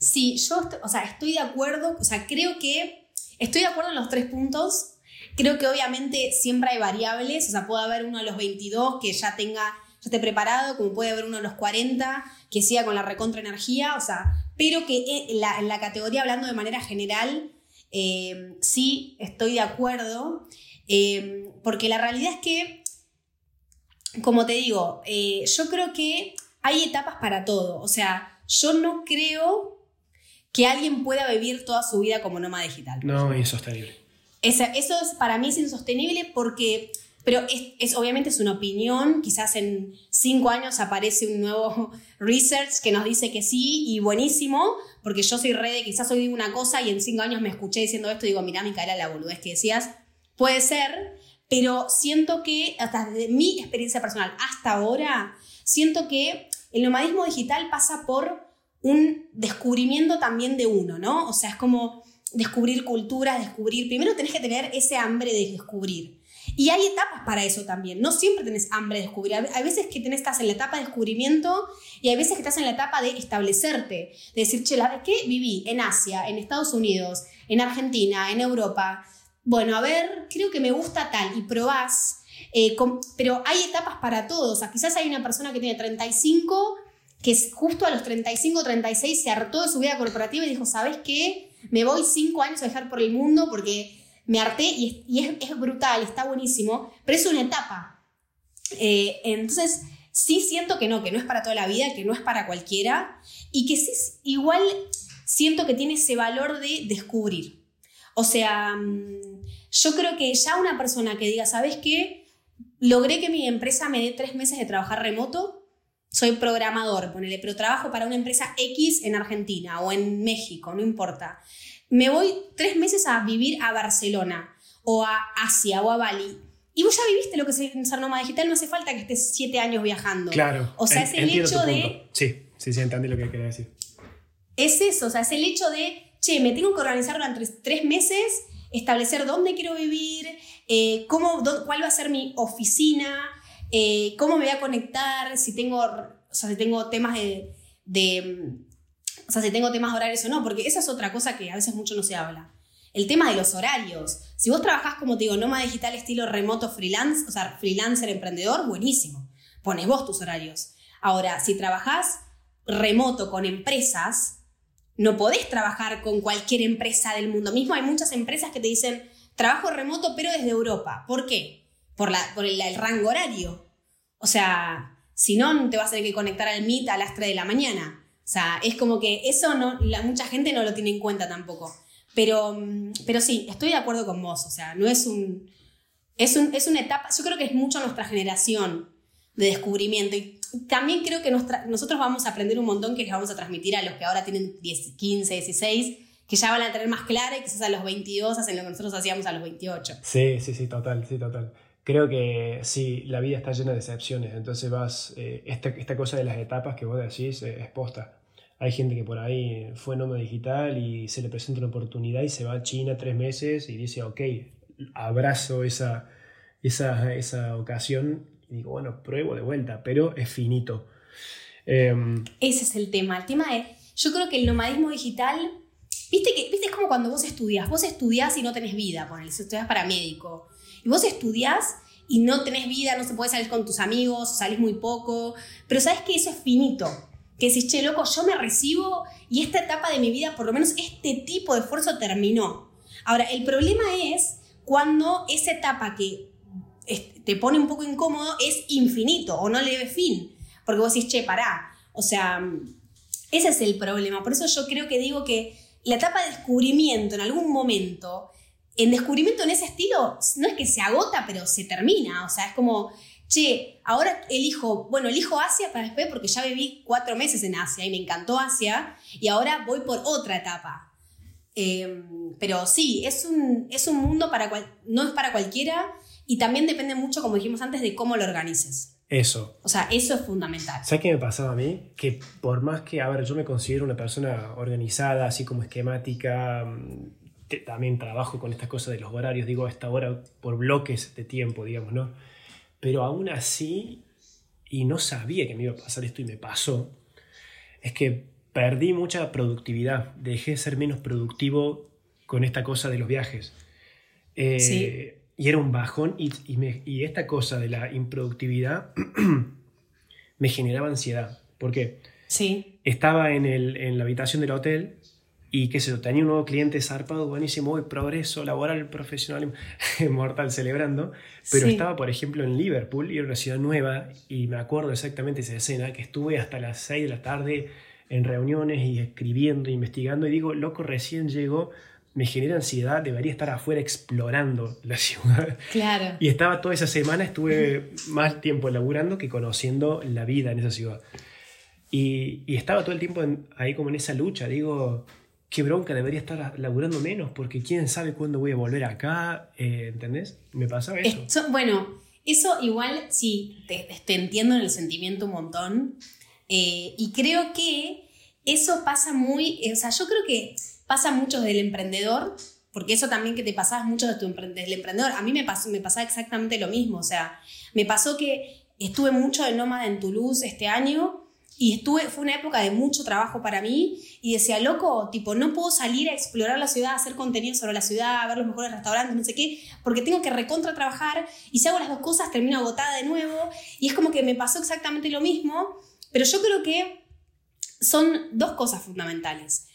Sí, yo, o sea, estoy de acuerdo, o sea, creo que estoy de acuerdo en los tres puntos. Creo que obviamente siempre hay variables, o sea, puede haber uno a los 22 que ya tenga, ya esté preparado, como puede haber uno a los 40 que siga con la recontra energía, o sea, pero que en la, categoría, hablando de manera general, eh, sí estoy de acuerdo. Em, porque la realidad es que, como te digo, eh, yo creo que hay etapas para todo. O sea, yo no creo que alguien pueda vivir toda su vida como nómada digital. No, es insostenible. eso es, para mí es insostenible porque, pero es, obviamente es una opinión, quizás en cinco años aparece un nuevo research que nos dice que sí y buenísimo, porque yo soy red, quizás hoy digo una cosa y en cinco años me escuché diciendo esto y digo, mira, Micaela, la boludez que decías, Puede ser, pero siento que, hasta desde mi experiencia personal hasta ahora, siento que el nomadismo digital pasa por un descubrimiento también de uno, ¿no? O sea, es como descubrir culturas, descubrir, primero tenés que tener ese hambre de descubrir. Y hay etapas para eso también. No siempre tenés hambre de descubrir. Hay veces que tenés, estás en la etapa de descubrimiento y hay veces que estás en la etapa de establecerte. De decir, che, ¿la qué viví? En Asia, en Estados Unidos, en Argentina, en Europa bueno, a ver, creo que me gusta tal y probás, eh, pero hay etapas para todos. O sea, quizás hay una persona que tiene 35, que justo a los 35 o 36 se hartó de su vida corporativa y dijo, ¿sabes qué? Me voy cinco años a dejar por el mundo porque me harté y, es, brutal, está buenísimo, pero es una etapa. Eh, entonces, sí siento que no, que no es para toda la vida, que no es para cualquiera y que sí, igual siento que tiene ese valor de descubrir. O sea, mm, yo creo que ya una persona que diga, ¿sabes qué? logré que mi empresa me dé tres meses de trabajar remoto. Soy programador, ponele, pero trabajo para una empresa X en Argentina o en México, no importa. Me voy tres meses a vivir a Barcelona o a Asia o a Bali. Y vos ya viviste lo que es ser nómada digital, no hace falta que estés siete años viajando. Claro. O sea, es el hecho de... Sí, sí, sí, entendí lo que quería decir. Es eso, o sea, es el hecho de, che, me tengo que organizar durante tres meses, establecer dónde quiero vivir, eh, cómo, cuál va a ser mi oficina, eh, cómo me voy a conectar, si tengo, o sea, si tengo temas de, de, o sea, si tengo temas horarios o no, porque esa es otra cosa que a veces mucho no se habla. El tema de los horarios. Si vos trabajás, como te digo, nómada digital estilo remoto freelance, o sea, freelancer emprendedor, buenísimo. Pones vos tus horarios. Ahora, si trabajás remoto con empresas, no podés trabajar con cualquier empresa del mundo. Mismo hay muchas empresas que te dicen, trabajo remoto pero desde Europa. ¿Por qué? Por, la, por el, rango horario. O sea, si no, te vas a tener que conectar al Meet a las 3 de la mañana. O sea, es como que eso no, la, mucha gente no lo tiene en cuenta tampoco. Pero, mm, pero sí, estoy de acuerdo con vos. O sea, no es un, es un. Es una etapa. Yo creo que es mucho nuestra generación de descubrimiento. Y también creo que nosotros vamos a aprender un montón que les vamos a transmitir a los que ahora tienen 10, 15, 16, que ya van a tener más clara y quizás a los 22 hacen lo que nosotros hacíamos a los 28. Sí, sí, sí, total, sí, total. Creo que sí, la vida está llena de excepciones, entonces vas, eh, esta, esta, cosa de las etapas que vos decís eh, es posta. Hay gente que por ahí fue nómada digital y se le presenta una oportunidad y se va a China tres meses y dice, ok, abrazo esa, esa, esa ocasión y digo, bueno, pruebo de vuelta, pero es finito. Em, Ese es el tema. El tema es, yo creo que el nomadismo digital, viste que viste como cuando vos estudias, vos estudias y no tenés vida, ponele, estudias para médico, y vos estudias y no tenés vida, no se puede salir con tus amigos, salís muy poco, pero sabes que eso es finito. Que decís, che, loco, yo me recibo y esta etapa de mi vida, por lo menos este tipo de esfuerzo terminó. Ahora, el problema es cuando esa etapa que te pone un poco incómodo es infinito o no le ve fin. Porque vos decís, che, pará. O sea, ese es el problema. Por eso yo creo que digo que la etapa de descubrimiento en algún momento, en descubrimiento en ese estilo, no es que se agota, pero se termina. O sea, es como, che, ahora elijo, bueno, elijo Asia para después porque ya viví cuatro meses en Asia y me encantó Asia y ahora voy por otra etapa. Em, pero sí, es un, es un mundo para cual, no es para cualquiera y también depende mucho, como dijimos antes, de cómo lo organices. Eso. O sea, eso es fundamental. ¿Sabes qué me pasaba a mí? Que por más que, a ver, yo me considero una persona organizada, así como esquemática, también trabajo con estas cosas de los horarios, digo, a esta hora por bloques de tiempo, digamos, ¿no? Pero aún así, y no sabía que me iba a pasar esto y me pasó, es que perdí mucha productividad, dejé de ser menos productivo con esta cosa de los viajes. Eh, sí y era un bajón y, y, esta cosa de la improductividad me generaba ansiedad. porque Sí. Estaba en, el, en la habitación del hotel y qué sé yo, tenía un nuevo cliente zarpado, buenísimo, progreso laboral, profesional, mortal, celebrando, pero estaba, por ejemplo, en Liverpool y era una ciudad nueva y me acuerdo exactamente esa escena, que estuve hasta las 6 de la tarde en reuniones y escribiendo, investigando y digo, loco, recién llegó me genera ansiedad, debería estar afuera explorando la ciudad. Claro. Y estaba toda esa semana, estuve más tiempo laburando que conociendo la vida en esa ciudad. Y, y estaba todo el tiempo ahí como en esa lucha, digo, qué bronca, debería estar laburando menos, porque quién sabe cuándo voy a volver acá, eh, ¿entendés? Me pasaba eso. Bueno, eso igual, sí, te, te, entiendo en el sentimiento un montón, eh, y creo que eso pasa muy, o sea, yo creo que Pasa mucho del emprendedor, porque eso también que te pasaba mucho de tu, del emprendedor. A mí me, pasó, me pasaba exactamente lo mismo. O sea, me pasó que estuve mucho de nómada en Toulouse este año y estuve, fue una época de mucho trabajo para mí y decía, loco, tipo, no puedo salir a explorar la ciudad, hacer contenido sobre la ciudad, a ver los mejores restaurantes, no sé qué, porque tengo que recontra trabajar y si hago las dos cosas termino agotada de nuevo y es como que me pasó exactamente lo mismo, pero yo creo que son dos cosas fundamentales.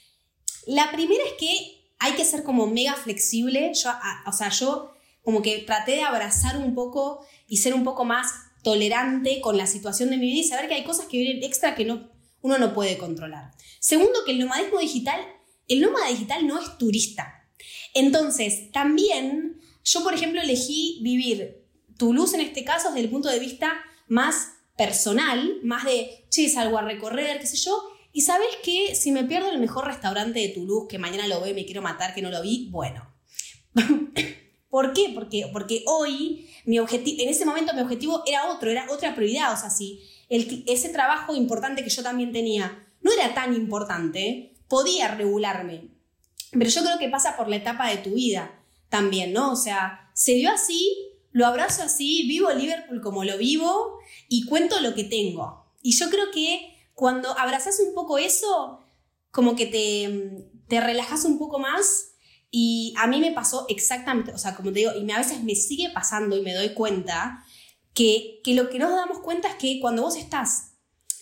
La primera es que hay que ser como mega flexible. Yo, o sea, yo como que traté de abrazar un poco y ser un poco más tolerante con la situación de mi vida y saber que hay cosas que vienen extra que no, uno no puede controlar. Segundo, que el nomadismo digital, el nómada digital no es turista. Entonces, también yo, por ejemplo, elegí vivir tu luz en este caso es desde el punto de vista más personal, más de, che, salgo a recorrer, qué sé yo. Y sabes que si me pierdo el mejor restaurante de Toulouse, que mañana lo veo y me quiero matar, que no lo vi, bueno. ¿Por qué? Porque, porque hoy, mi objetivo, en ese momento mi objetivo era otro, era otra prioridad. O sea, si ese trabajo importante que yo también tenía no era tan importante, podía regularme. Pero yo creo que pasa por la etapa de tu vida también, ¿no? O sea, se dio así, lo abrazo así, vivo Liverpool como lo vivo y cuento lo que tengo. Y yo creo que cuando abrazas un poco eso, como que te, te relajas un poco más y a mí me pasó exactamente, o sea, como te digo, y a veces me sigue pasando y me doy cuenta que, que lo que nos damos cuenta es que cuando vos estás,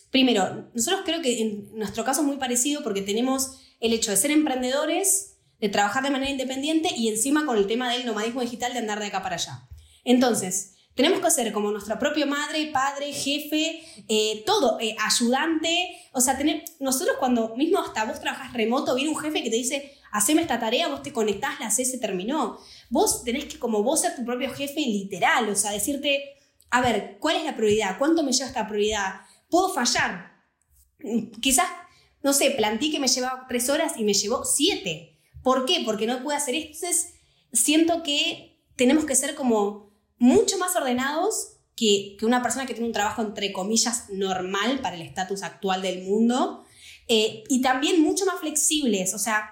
primero, nosotros creo que en nuestro caso es muy parecido porque tenemos el hecho de ser emprendedores, de trabajar de manera independiente y encima con el tema del nomadismo digital de andar de acá para allá. Entonces, tenemos que ser como nuestra propia madre, padre, jefe, eh, todo, eh, ayudante. O sea, tener, nosotros cuando mismo hasta vos trabajas remoto, viene un jefe que te dice, haceme esta tarea, vos te conectás, la haces, se terminó. Vos tenés que como vos ser tu propio jefe literal, o sea, decirte, a ver, ¿cuál es la prioridad? ¿Cuánto me lleva esta prioridad? ¿Puedo fallar? Quizás, no sé, planteé que me llevaba tres horas y me llevó siete. ¿Por qué? Porque no puedo hacer esto. Entonces, siento que tenemos que ser como mucho más ordenados que, una persona que tiene un trabajo, entre comillas, normal para el estatus actual del mundo. Eh, y también mucho más flexibles, o sea,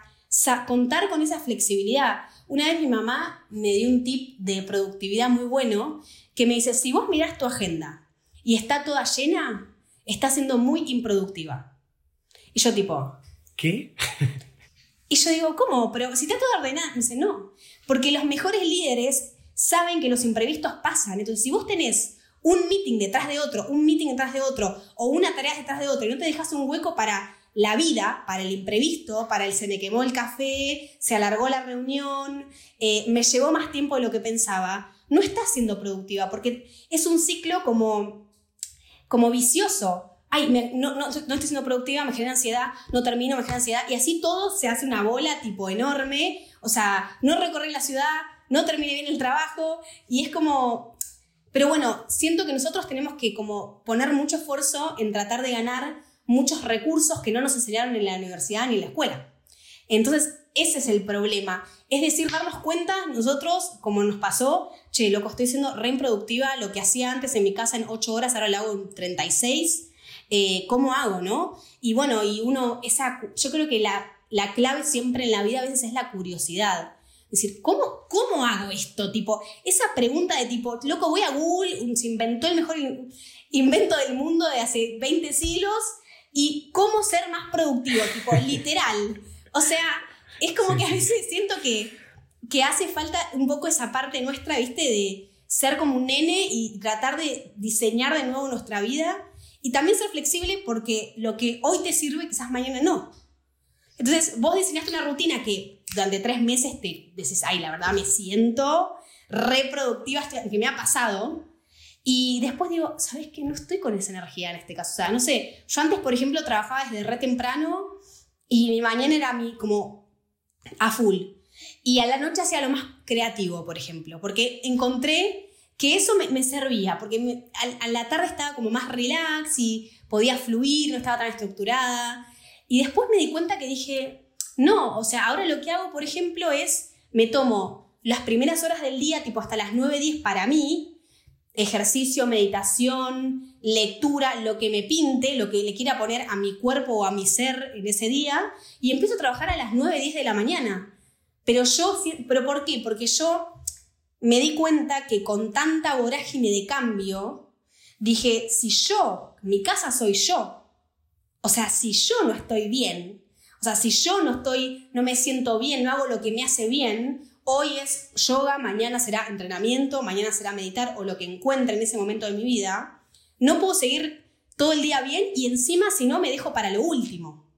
contar con esa flexibilidad. Una vez mi mamá me dio un tip de productividad muy bueno que me dice, si vos miras tu agenda y está toda llena, está siendo muy improductiva. Y yo tipo... ¿Qué? y yo digo, ¿cómo? Pero si está todo ordenada, me dice, no, porque los mejores líderes saben que los imprevistos pasan. Entonces, si vos tenés un meeting detrás de otro, un meeting detrás de otro, o una tarea detrás de otro, y no te dejas un hueco para la vida, para el imprevisto, para el se me quemó el café, se alargó la reunión, eh, me llevó más tiempo de lo que pensaba, no estás siendo productiva, porque es un ciclo como, como vicioso. Ay, no, no, no, estoy siendo productiva, me genera ansiedad, no termino, me genera ansiedad, y así todo se hace una bola tipo enorme, o sea, no recorrí la ciudad, no terminé bien el trabajo, y es como... Pero bueno, siento que nosotros tenemos que como poner mucho esfuerzo en tratar de ganar muchos recursos que no nos enseñaron en la universidad ni en la escuela. Entonces, ese es el problema. Es decir, darnos cuenta nosotros, como nos pasó, che, loco, estoy siendo re improductiva, lo que hacía antes en mi casa en 8 horas, ahora lo hago en 36. Eh, ¿Cómo hago, no? Y bueno, y uno, esa, yo creo que la, la clave siempre en la vida a veces es la curiosidad. Es decir, ¿cómo, ¿cómo hago esto? Tipo, esa pregunta de tipo, loco, voy a Google, se inventó el mejor invento del mundo de hace 20 siglos y cómo ser más productivo, tipo, literal. O sea, es como que a veces siento que, que hace falta un poco esa parte nuestra, ¿viste? De ser como un nene y tratar de diseñar de nuevo nuestra vida. Y también ser flexible porque lo que hoy te sirve quizás mañana no. Entonces, vos diseñaste una rutina que durante tres meses te dices, ay, la verdad me siento reproductiva, que me ha pasado. Y después digo, ¿sabes qué? No estoy con esa energía en este caso. O sea, no sé, yo antes, por ejemplo, trabajaba desde re temprano y mi mañana era mi, como a full. Y a la noche hacía lo más creativo, por ejemplo, porque encontré que eso me, servía, porque a, la tarde estaba como más relax y podía fluir, no estaba tan estructurada. Y después me di cuenta que dije, no, o sea, ahora lo que hago, por ejemplo, es, me tomo las primeras horas del día, tipo hasta las 9, 10 para mí, ejercicio, meditación, lectura, lo que me pinte, lo que le quiera poner a mi cuerpo o a mi ser en ese día, y empiezo a trabajar a las 9, 10 de la mañana. Pero yo, ¿pero por qué? Porque yo me di cuenta que con tanta vorágine de cambio, dije, si yo, mi casa soy yo, o sea, si yo no estoy bien, o sea, si yo no estoy, no me siento bien, no hago lo que me hace bien, hoy es yoga, mañana será entrenamiento, mañana será meditar o lo que encuentre en ese momento de mi vida, no puedo seguir todo el día bien y encima si no me dejo para lo último.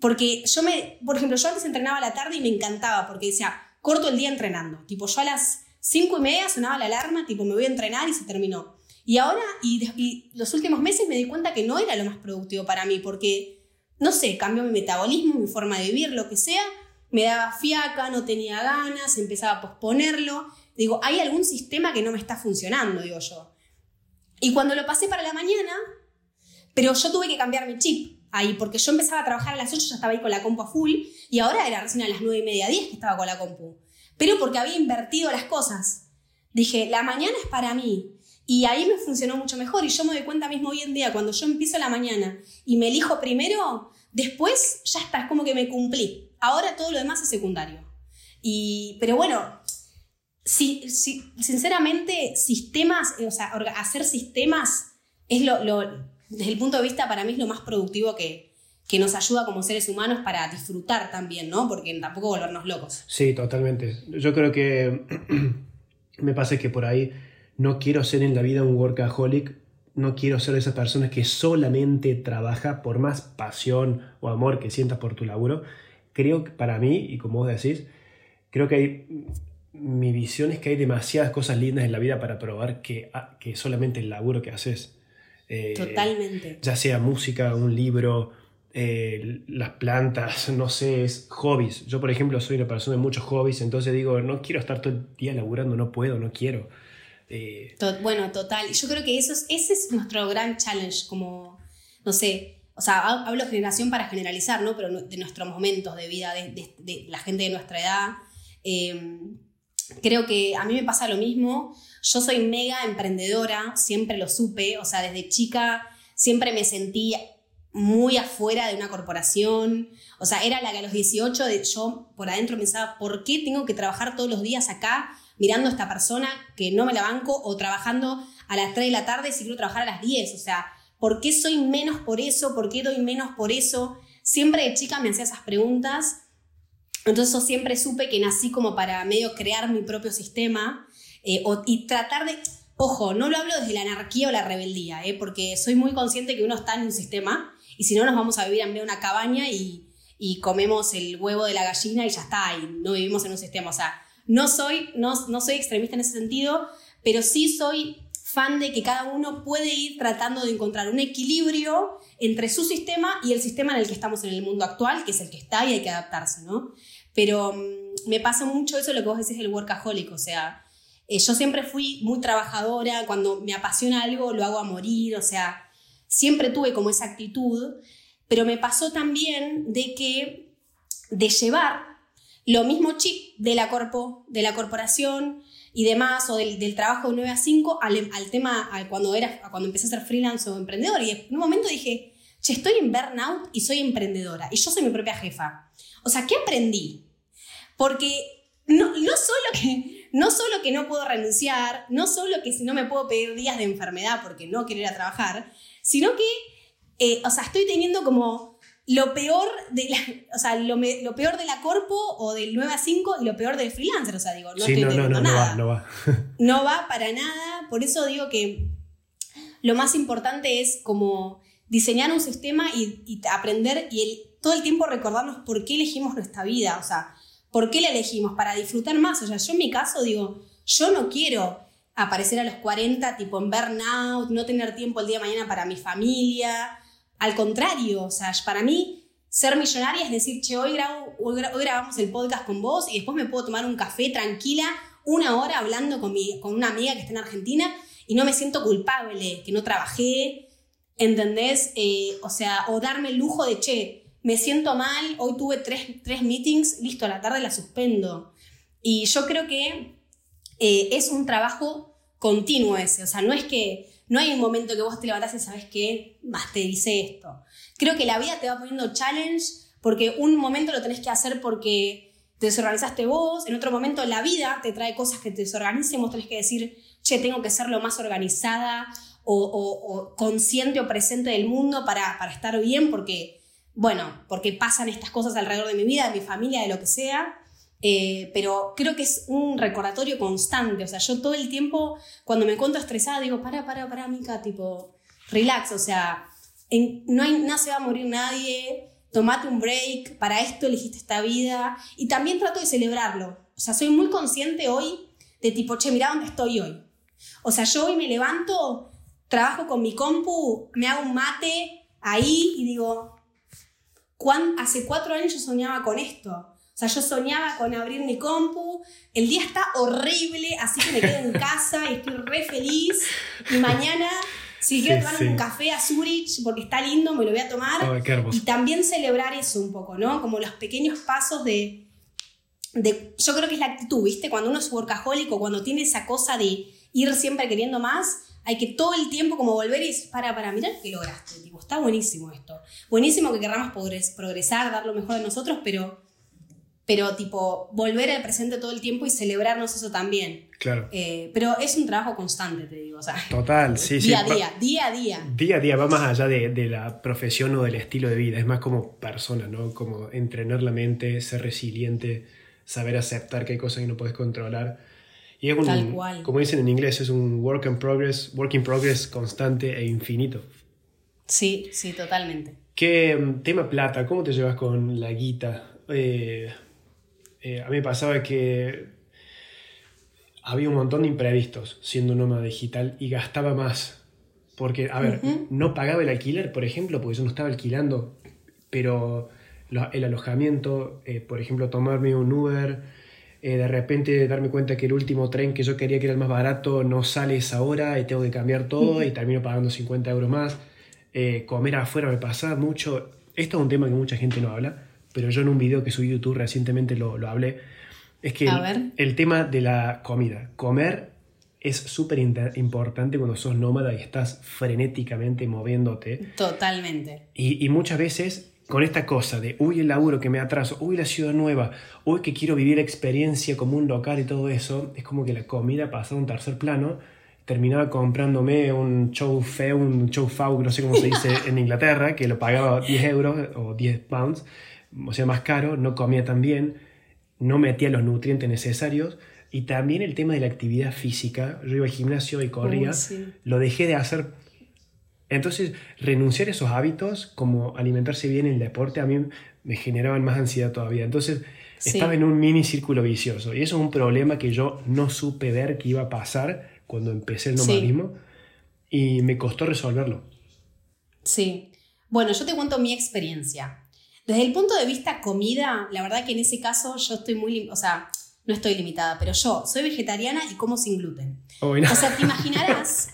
Porque yo me, por ejemplo, yo antes entrenaba a la tarde y me encantaba porque decía, corto el día entrenando. Tipo, yo a las cinco y media sonaba la alarma, tipo, me voy a entrenar y se terminó. Y ahora, y, y los últimos meses me di cuenta que no era lo más productivo para mí porque, no sé, cambió mi metabolismo, mi forma de vivir, lo que sea, me daba fiaca, no tenía ganas, empezaba a posponerlo. digo, hay algún sistema que no me está funcionando, digo yo. Y cuando lo pasé para la mañana, pero yo tuve que cambiar mi chip ahí, porque yo empezaba a trabajar a las 8, ya estaba ahí con la compu a full, y ahora era recién a las 9 y media, 10 que estaba con la compu. Pero porque había invertido las cosas. Dije, la mañana es para mí. Y ahí me funcionó mucho mejor. Y yo me doy cuenta mismo hoy en día, cuando yo empiezo la mañana y me elijo primero, después ya está, es como que me cumplí. Ahora todo lo demás es secundario. Y, pero bueno, si, sinceramente, sistemas, o sea, hacer sistemas es lo, desde el punto de vista para mí es lo más productivo que, que nos ayuda como seres humanos para disfrutar también, ¿no? Porque tampoco volvernos locos. Sí, totalmente. Yo creo que me pasa que por ahí no quiero ser en la vida un workaholic, no quiero ser de esas personas que solamente trabaja por más pasión o amor que sientas por tu laburo. Creo que para mí, y como vos decís, creo que hay, mi visión es que hay demasiadas cosas lindas en la vida para probar que, ah, que solamente el laburo que haces. Eh, Totalmente. Ya sea música, un libro, eh, las plantas, no sé, es hobbies. Yo, por ejemplo, soy una persona de muchos hobbies, entonces digo, no quiero estar todo el día laburando, no puedo, no quiero. Eh, bueno, total. Yo creo que eso es, ese es nuestro gran challenge, como, no sé, o sea, hablo generación para generalizar, ¿no? Pero de nuestros momentos de vida, de, la gente de nuestra edad. Em, creo que a mí me pasa lo mismo. Yo soy mega emprendedora, siempre lo supe, o sea, desde chica siempre me sentí muy afuera de una corporación, o sea, era la que a los 18 de, yo por adentro pensaba, ¿por qué tengo que trabajar todos los días acá mirando a esta persona que no me la banco o trabajando a las 3 de la tarde si quiero trabajar a las 10. O sea, ¿por qué soy menos por eso? ¿Por qué doy menos por eso? Siempre de chica me hacía esas preguntas. Entonces yo siempre supe que nací como para medio crear mi propio sistema eh, y tratar de... Ojo, no lo hablo desde la anarquía o la rebeldía, eh, porque soy muy consciente que uno está en un sistema y si no nos vamos a vivir en una cabaña y, y comemos el huevo de la gallina y ya está, y no vivimos en un sistema. O sea, no soy, no, soy extremista en ese sentido, pero sí soy de que cada uno puede ir tratando de encontrar un equilibrio entre su sistema y el sistema en el que estamos en el mundo actual, que es el que está y hay que adaptarse, ¿no? Pero mm, me pasa mucho eso lo que vos decís del workaholic, o sea, eh, yo siempre fui muy trabajadora, cuando me apasiona algo lo hago a morir, o sea, siempre tuve como esa actitud, pero me pasó también de que, de llevar lo mismo chip de la, corpo, de la corporación y demás, o del, trabajo de 9 a 5, al, tema, cuando, era, cuando empecé a ser freelance o emprendedor. Y en un momento dije, che, estoy en burnout y soy emprendedora. Y yo soy mi propia jefa. O sea, ¿qué aprendí? Porque no, no, solo que, no solo que no puedo renunciar, no solo que si no me puedo pedir días de enfermedad porque no quiero ir a trabajar, sino que, eh, o sea, estoy teniendo como lo peor de la, o sea, lo, lo, peor de la corpo o del 9 a 5 y lo peor del freelancer. O sea, digo, no estoy no, nada. No va, no va. no va para nada. Por eso digo que lo más importante es como diseñar un sistema y, aprender y el, todo el tiempo recordarnos por qué elegimos nuestra vida. O sea, por qué la elegimos, para disfrutar más. O sea, yo en mi caso digo, yo no quiero aparecer a los 40 tipo en burnout, no tener tiempo el día de mañana para mi familia al contrario, sea, para mí ser millonaria es decir, che, hoy, hoy, grabamos el podcast con vos y después me puedo tomar un café tranquila una hora hablando con, mi, con una amiga que está en Argentina y no me siento culpable, que no trabajé, ¿entendés? Eh, o sea, o darme el lujo de, che, me siento mal, hoy tuve tres, tres meetings, listo, a la tarde la suspendo. Y yo creo que eh, es un trabajo continuo ese, o sea, no es que no hay un momento que vos te levantás y sabes que mastericé esto. Creo que la vida te va poniendo challenge porque un momento lo tenés que hacer porque te desorganizaste vos, en otro momento la vida te trae cosas que te desorganicen, vos tenés que decir, che, tengo que ser lo más organizada o, consciente o presente del mundo para, para estar bien porque, bueno, porque pasan estas cosas alrededor de mi vida, de mi familia, de lo que sea. Eh, pero creo que es un recordatorio constante. O sea, yo todo el tiempo, cuando me encuentro estresada, digo, para, para, para, Mica, tipo, relax. O sea, no, hay, se va a morir nadie. Tomate un break. Para esto elegiste esta vida. Y también trato de celebrarlo. O sea, soy muy consciente hoy de tipo, che, mira dónde estoy hoy. O sea, yo hoy me levanto, trabajo con mi compu, me hago un mate ahí y digo, hace cuatro años yo soñaba con esto. O sea, yo soñaba con abrir mi compu, el día está horrible, así que me quedo en casa y estoy re feliz. Y mañana, si quiero tomar un café a Zurich porque está lindo, me lo voy a tomar. y también celebrar eso un poco, ¿no? Como los pequeños pasos de, de... Yo creo que es la actitud, ¿viste? Cuando uno es workahólico, cuando tiene esa cosa de ir siempre queriendo más, hay que todo el tiempo como volver y decir, para, para, mirar que lograste, tipo, está buenísimo esto. Buenísimo que queramos progresar, dar lo mejor de nosotros, pero pero tipo volver al presente todo el tiempo y celebrarnos eso también. Claro. Eh, pero es un trabajo constante, te digo. Total, sí, día sí. A día, día a día. Día a día, va más allá de, de, la profesión o del estilo de vida, es más como persona, ¿no? Como entrenar la mente, ser resiliente, saber aceptar que hay cosas que no puedes controlar. Y es un, Tal cual. como dicen en inglés, es un work in progress, work in progress constante e infinito. Sí, sí, totalmente. ¿Qué mm, tema plata? ¿Cómo te llevas con la guita? Eh, eh, a mí me pasaba que había un montón de imprevistos siendo un nómada digital y gastaba más. Porque, a ver, no pagaba el alquiler, por ejemplo, porque yo no estaba alquilando, pero el alojamiento, eh, por ejemplo, tomarme un Uber, eh, de repente darme cuenta que el último tren que yo quería que era el más barato no sale esa hora y tengo que cambiar todo y termino pagando 50 euros más. comer afuera me pasaba mucho. Esto es un tema que mucha gente no habla pero yo en un video que subí a YouTube recientemente lo, lo hablé, es que el, tema de la comida, comer es súper importante cuando sos nómada y estás frenéticamente moviéndote. Totalmente. Y, y, muchas veces con esta cosa de, uy, el laburo que me atraso, uy, la ciudad nueva, uy, que quiero vivir la experiencia como un local y todo eso, es como que la comida pasa a un tercer plano. Terminaba comprándome un chow feu, un chow fau, no sé cómo se dice en Inglaterra, que lo pagaba 10 euros o 10 pounds o sea, más caro, no comía tan bien, no metía los nutrientes necesarios y también el tema de la actividad física. Yo iba al gimnasio y corría, lo dejé de hacer. Entonces, renunciar a esos hábitos, como alimentarse bien en el deporte, a mí me generaban más ansiedad todavía. Entonces, estaba en un mini círculo vicioso. Y eso es un problema que yo no supe ver que iba a pasar cuando empecé el nomadismo y me costó resolverlo. Sí. Bueno, yo te cuento mi experiencia. Desde el punto de vista comida, la verdad que en ese caso yo estoy muy, o sea, no estoy limitada, pero yo soy vegetariana y como sin gluten. O sea, te imaginarás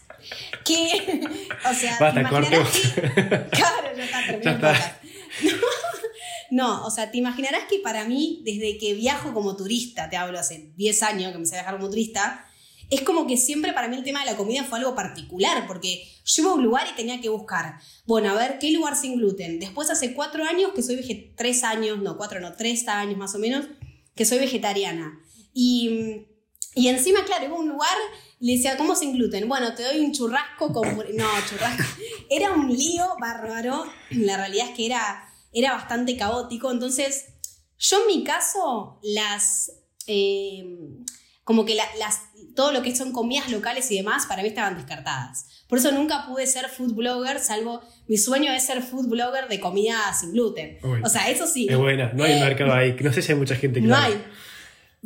que, o sea, te imaginarás que, claro, ya está, No, o sea, te imaginarás que para mí, desde que viajo como turista, te hablo hace 10 años que me sé viajar como turista, es como que siempre para mí el tema de la comida fue algo particular, porque yo iba a un lugar y tenía que buscar, bueno, a ver, ¿qué lugar sin gluten? Después hace cuatro años que soy vegetariana, tres años, no, cuatro, no, tres años más o menos, que soy vegetariana. Y, y encima, claro, iba a un lugar le decía, ¿cómo sin gluten? Bueno, te doy un churrasco con... No, churrasco. Era un lío bárbaro. La realidad es que era, era bastante caótico. Entonces, yo en mi caso, las... Eh, como que las, todo lo que son comidas locales y demás, para mí estaban descartadas. Por eso nunca pude ser food blogger, salvo mi sueño es ser food blogger de comida sin gluten. O sea, eso sí. Es buena, no hay mercado ahí. No sé si hay mucha gente que No hay.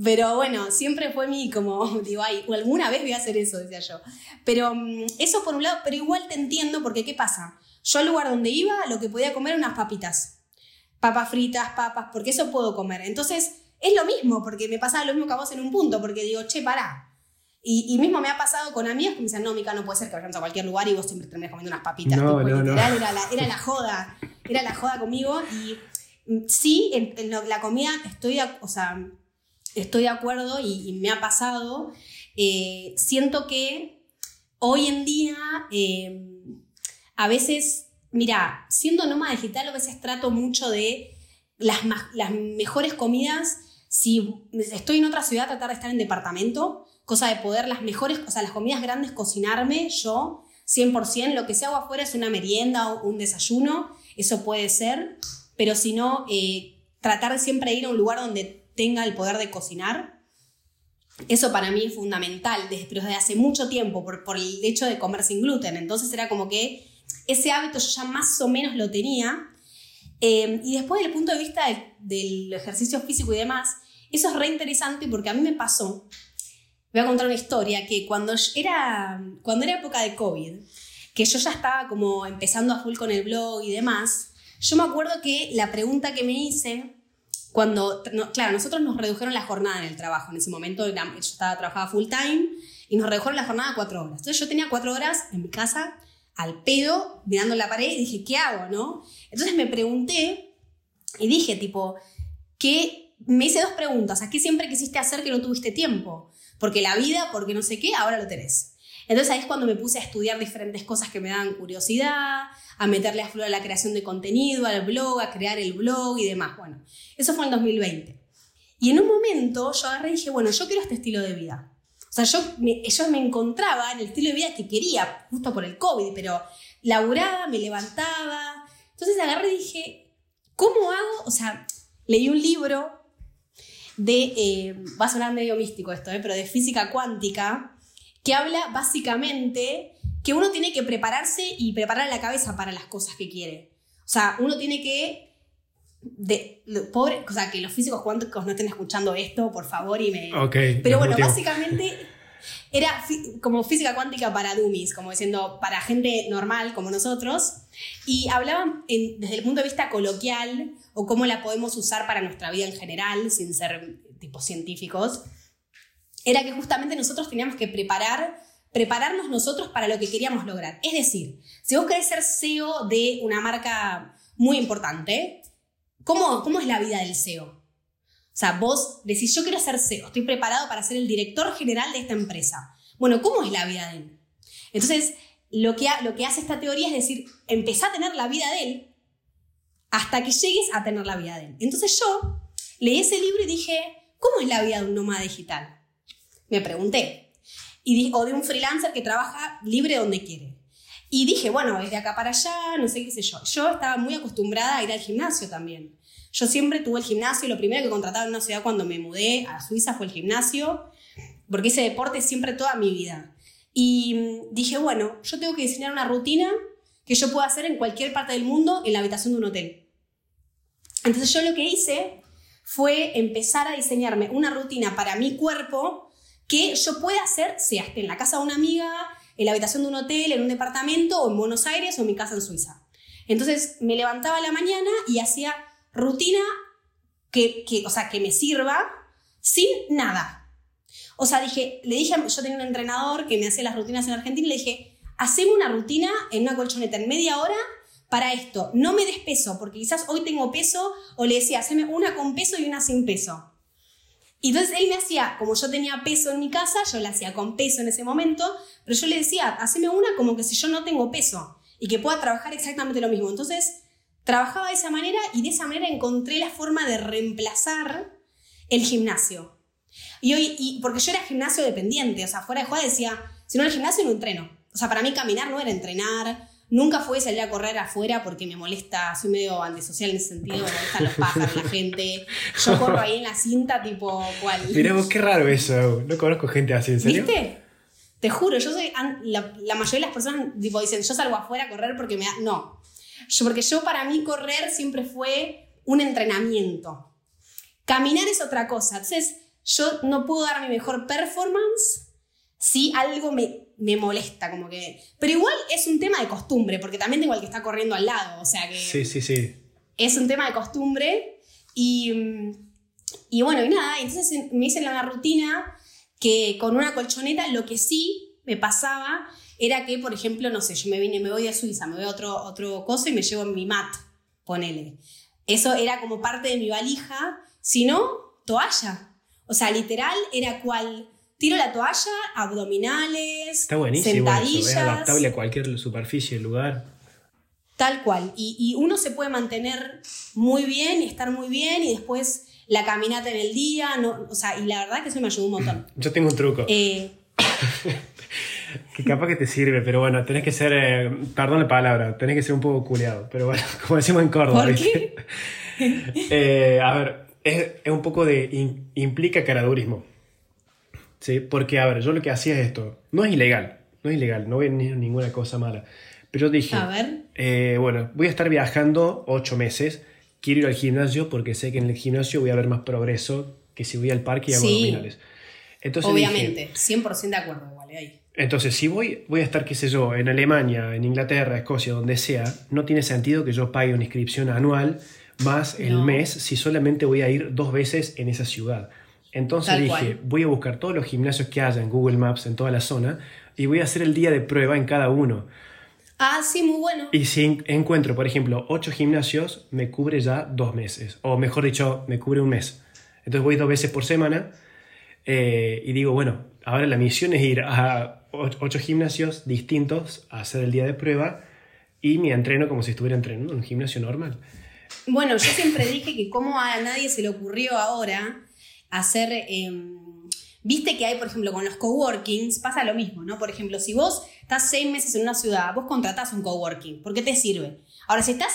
Pero bueno, siempre fue mi como, digo, ay, alguna vez voy a hacer eso, decía yo. Pero mm, eso por un lado, pero igual te entiendo porque ¿qué pasa? Yo al lugar donde iba, lo que podía comer eran unas papitas. Papas fritas, papas, porque eso puedo comer. Entonces, es lo mismo, porque me pasaba lo mismo que a vos en un punto, porque digo, che, pará. Y, mismo me ha pasado con amigos que me dicen, no, Mica, no puede ser que vayamos a cualquier lugar y vos siempre termines comiendo unas papitas. No, no, no. Era, la, era la joda, era la joda conmigo. Y mm, sí, en, la comida estoy, o sea, estoy de acuerdo y, me ha pasado. Eh, siento que hoy en día, em, a veces, mira, siendo nómada digital, a veces trato mucho de las, las mejores comidas si estoy en otra ciudad, tratar de estar en departamento, cosa de poder las mejores, o sea, las comidas grandes, cocinarme yo 100%. Lo que se hago afuera es una merienda o un desayuno, eso puede ser, pero si no, eh, tratar de siempre ir a un lugar donde tenga el poder de cocinar. Eso para mí es fundamental, desde, pero desde hace mucho tiempo, por, por el hecho de comer sin gluten. Entonces era como que ese hábito yo ya más o menos lo tenía, Em, y después, desde el punto de vista del ejercicio físico y demás, eso es re interesante porque a mí me pasó. Voy a contar una historia que cuando era, cuando era época de COVID, que yo ya estaba como empezando a full con el blog y demás, yo me acuerdo que la pregunta que me hice cuando, claro, nosotros nos redujeron la jornada en el trabajo. En ese momento yo estaba, trabajaba full time y nos redujeron la jornada a cuatro horas. Entonces yo tenía cuatro horas en mi casa al pedo, mirando la pared y dije, ¿qué hago, no? Entonces me pregunté y dije, tipo, ¿qué? Me hice dos preguntas. ¿A qué siempre quisiste hacer que no tuviste tiempo? Porque la vida, porque no sé qué, ahora lo tenés. Entonces ahí es cuando me puse a estudiar diferentes cosas que me daban curiosidad, a meterle a flor a la creación de contenido, al blog, a crear el blog y demás. Bueno, eso fue en 2020. Y en un momento yo agarré y dije, bueno, yo quiero este estilo de vida. O sea, yo me, yo me encontraba en el estilo de vida que quería, justo por el COVID, pero laburaba, me levantaba. Entonces agarré y dije, ¿cómo hago? O sea, leí un libro de, eh, va a sonar medio místico esto, eh, pero de física cuántica, que habla básicamente que uno tiene que prepararse y preparar la cabeza para las cosas que quiere. O sea, uno tiene que... De, pobre, o sea, que los físicos cuánticos no estén escuchando esto, por favor, y me... Pero bueno, básicamente era como física cuántica para dummies, como diciendo, para gente normal como nosotros, y hablaban desde el punto de vista coloquial o cómo la podemos usar para nuestra vida en general, sin ser tipo científicos era que justamente nosotros teníamos que preparar, prepararnos nosotros para lo que queríamos lograr. Es decir, si vos querés ser CEO de una marca muy importante, ¿cómo, cómo es la vida del CEO? O sea, vos decís, yo quiero ser CEO, estoy preparado para ser el director general de esta empresa. Bueno, ¿cómo es la vida de él? Entonces, lo que, lo que hace esta teoría es decir, empezá a tener la vida de él hasta que llegues a tener la vida de él. Entonces yo leí ese libro y dije, ¿cómo es la vida de un nómada digital? Me pregunté. Y o de un freelancer que trabaja libre donde quiere. Y dije, bueno, desde acá para allá, no sé qué sé yo. Yo estaba muy acostumbrada a ir al gimnasio también. Yo siempre tuve el gimnasio, lo primero que contrataba en una ciudad cuando me mudé a Suiza fue el gimnasio, porque hice deporte siempre toda mi vida. Y mm, dije, bueno, yo tengo que diseñar una rutina que yo pueda hacer en cualquier parte del mundo en la habitación de un hotel. Entonces yo lo que hice fue empezar a diseñarme una rutina para mi cuerpo que yo pueda hacer, sea en la casa de una amiga, en la habitación de un hotel, en un departamento, o en Buenos Aires, o en mi casa en Suiza. Entonces me levantaba a la mañana y hacía rutina que, o sea, que me sirva sin nada. O sea, dije, le dije, yo tenía un entrenador que me hacía las rutinas en Argentina y le dije, haceme una rutina en una colchoneta en media hora para esto. No me des peso, porque quizás hoy tengo peso, o le decía, haceme una con peso y una sin peso. Y entonces él me hacía, como yo tenía peso en mi casa, yo la hacía con peso en ese momento, pero yo le decía, haceme una como que si yo no tengo peso y que pueda trabajar exactamente lo mismo. Entonces, trabajaba de esa manera y de esa manera encontré la forma de reemplazar el gimnasio. Y hoy, y porque yo era gimnasio dependiente, o sea, fuera de juego decía, si no el gimnasio no entreno. O sea, para mí caminar no era entrenar, Nunca fue salir a correr afuera porque me molesta, soy medio antisocial en ese sentido, me molestan los pájaros, la gente. Yo corro ahí en la cinta, tipo, ¿cuál? Mirá vos, qué raro eso. No conozco gente así, ¿en serio? ¿Viste? Te juro, yo soy. La, la mayoría de las personas tipo, dicen, yo salgo afuera a correr porque me da. No. Yo, porque yo, para mí, correr siempre fue un entrenamiento. Caminar es otra cosa. Entonces, yo no puedo dar mi mejor performance si algo me, me, molesta, como que... Pero igual es un tema de costumbre, porque también tengo al que está corriendo al lado, o sea que... Sí, sí, sí. Es un tema de costumbre y, y bueno, y nada, entonces me hice una rutina que con una colchoneta lo que sí me pasaba era que, por ejemplo, no sé, yo me vine, me voy de Suiza, me voy a otro, otro coso y me llevo mi mat, ponele. Eso era como parte de mi valija, si no, toalla. O sea, literal era cual Tiro la toalla, abdominales, Está buenísimo sentadillas. es adaptable a cualquier superficie, lugar. Tal cual. Y, uno se puede mantener muy bien y estar muy bien y después la caminata en el día. No, o sea, y la verdad que eso me ayudó un montón. Yo tengo un truco. Eh, que capaz que te sirve, pero bueno, tenés que ser, eh, perdón la palabra, tenés que ser un poco culeado, pero bueno, como decimos en Córdoba. ¿Por qué? Eh, a ver, es, un poco de, implica caradurismo. ¿sí? Porque, a ver, yo lo que hacía es esto. No es ilegal, no es ilegal, no voy a ninguna cosa mala. Pero dije, a ver. Eh, bueno, voy a estar viajando ocho meses, quiero ir al gimnasio porque sé que en el gimnasio voy a ver más progreso que si voy al parque y hago abdominales. Entonces Obviamente, 100% de acuerdo, vale, ahí. Entonces, si voy, voy a estar, qué sé yo, en Alemania, en Inglaterra, Escocia, donde sea, no tiene sentido que yo pague una inscripción anual más el No. mes si solamente voy a ir dos veces en esa ciudad. Entonces Tal dije, cual. voy a buscar todos los gimnasios que haya en Google Maps en toda la zona y voy a hacer el día de prueba en cada uno. Ah, sí, muy bueno. Y si en- encuentro, por ejemplo, ocho gimnasios, me cubre ya dos meses. O mejor dicho, me cubre un mes. Entonces voy dos veces por semana eh, y digo, bueno, ahora la misión es ir a ocho gimnasios distintos a hacer el día de prueba y me entreno como si estuviera entrenando en un gimnasio normal. Bueno, yo siempre dije que como a nadie se le ocurrió ahora hacer... em, Viste que hay, por ejemplo, con los coworkings pasa lo mismo, ¿no? Por ejemplo, si vos estás seis meses en una ciudad, vos contratás un coworking, ¿por qué te sirve? Ahora, si estás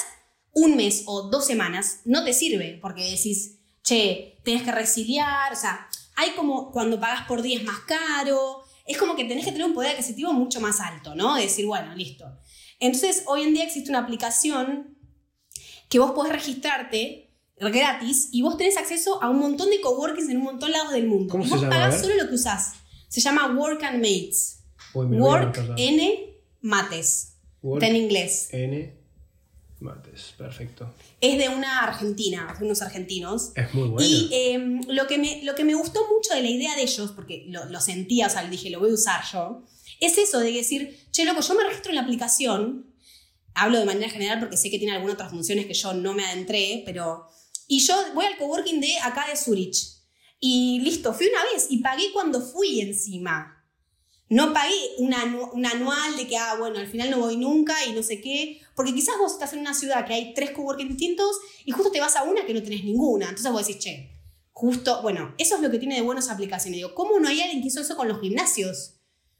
un mes o dos semanas, no te sirve, porque decís, che, tenés que resiliar, o sea, hay como cuando pagas por día es más caro, es como que tenés que tener un poder adquisitivo mucho más alto, ¿no? De decir, bueno, listo. Entonces, hoy en día existe una aplicación que vos podés registrarte gratis y vos tenés acceso a un montón de coworkings en un montón de lados del mundo. ¿Cómo y se vos llama? A pagás ver. solo lo que usás. Se llama Work and Mates. Uy, Work. N Mates. Work Está en inglés. N Mates, perfecto. Es de una argentina, de unos argentinos. Es muy bueno. Y eh, lo, que me, lo que me gustó mucho de la idea de ellos, porque lo, lo sentía, o sea, dije, lo voy a usar yo, es eso de decir, che, loco, yo me registro en la aplicación, hablo de manera general porque sé que tiene algunas otras funciones que yo no me adentré, pero... Y yo voy al coworking de acá de Zurich. Y listo, fui una vez y pagué cuando fui encima. No pagué un, anu- un anual de que, ah, bueno, al final no voy nunca y no sé qué. Porque quizás vos estás en una ciudad que hay tres coworking distintos y justo te vas a una que no tenés ninguna. Entonces vos decís, che, justo, bueno, eso es lo que tiene de aplicación. Y digo, ¿cómo no hay alguien que hizo eso con los gimnasios?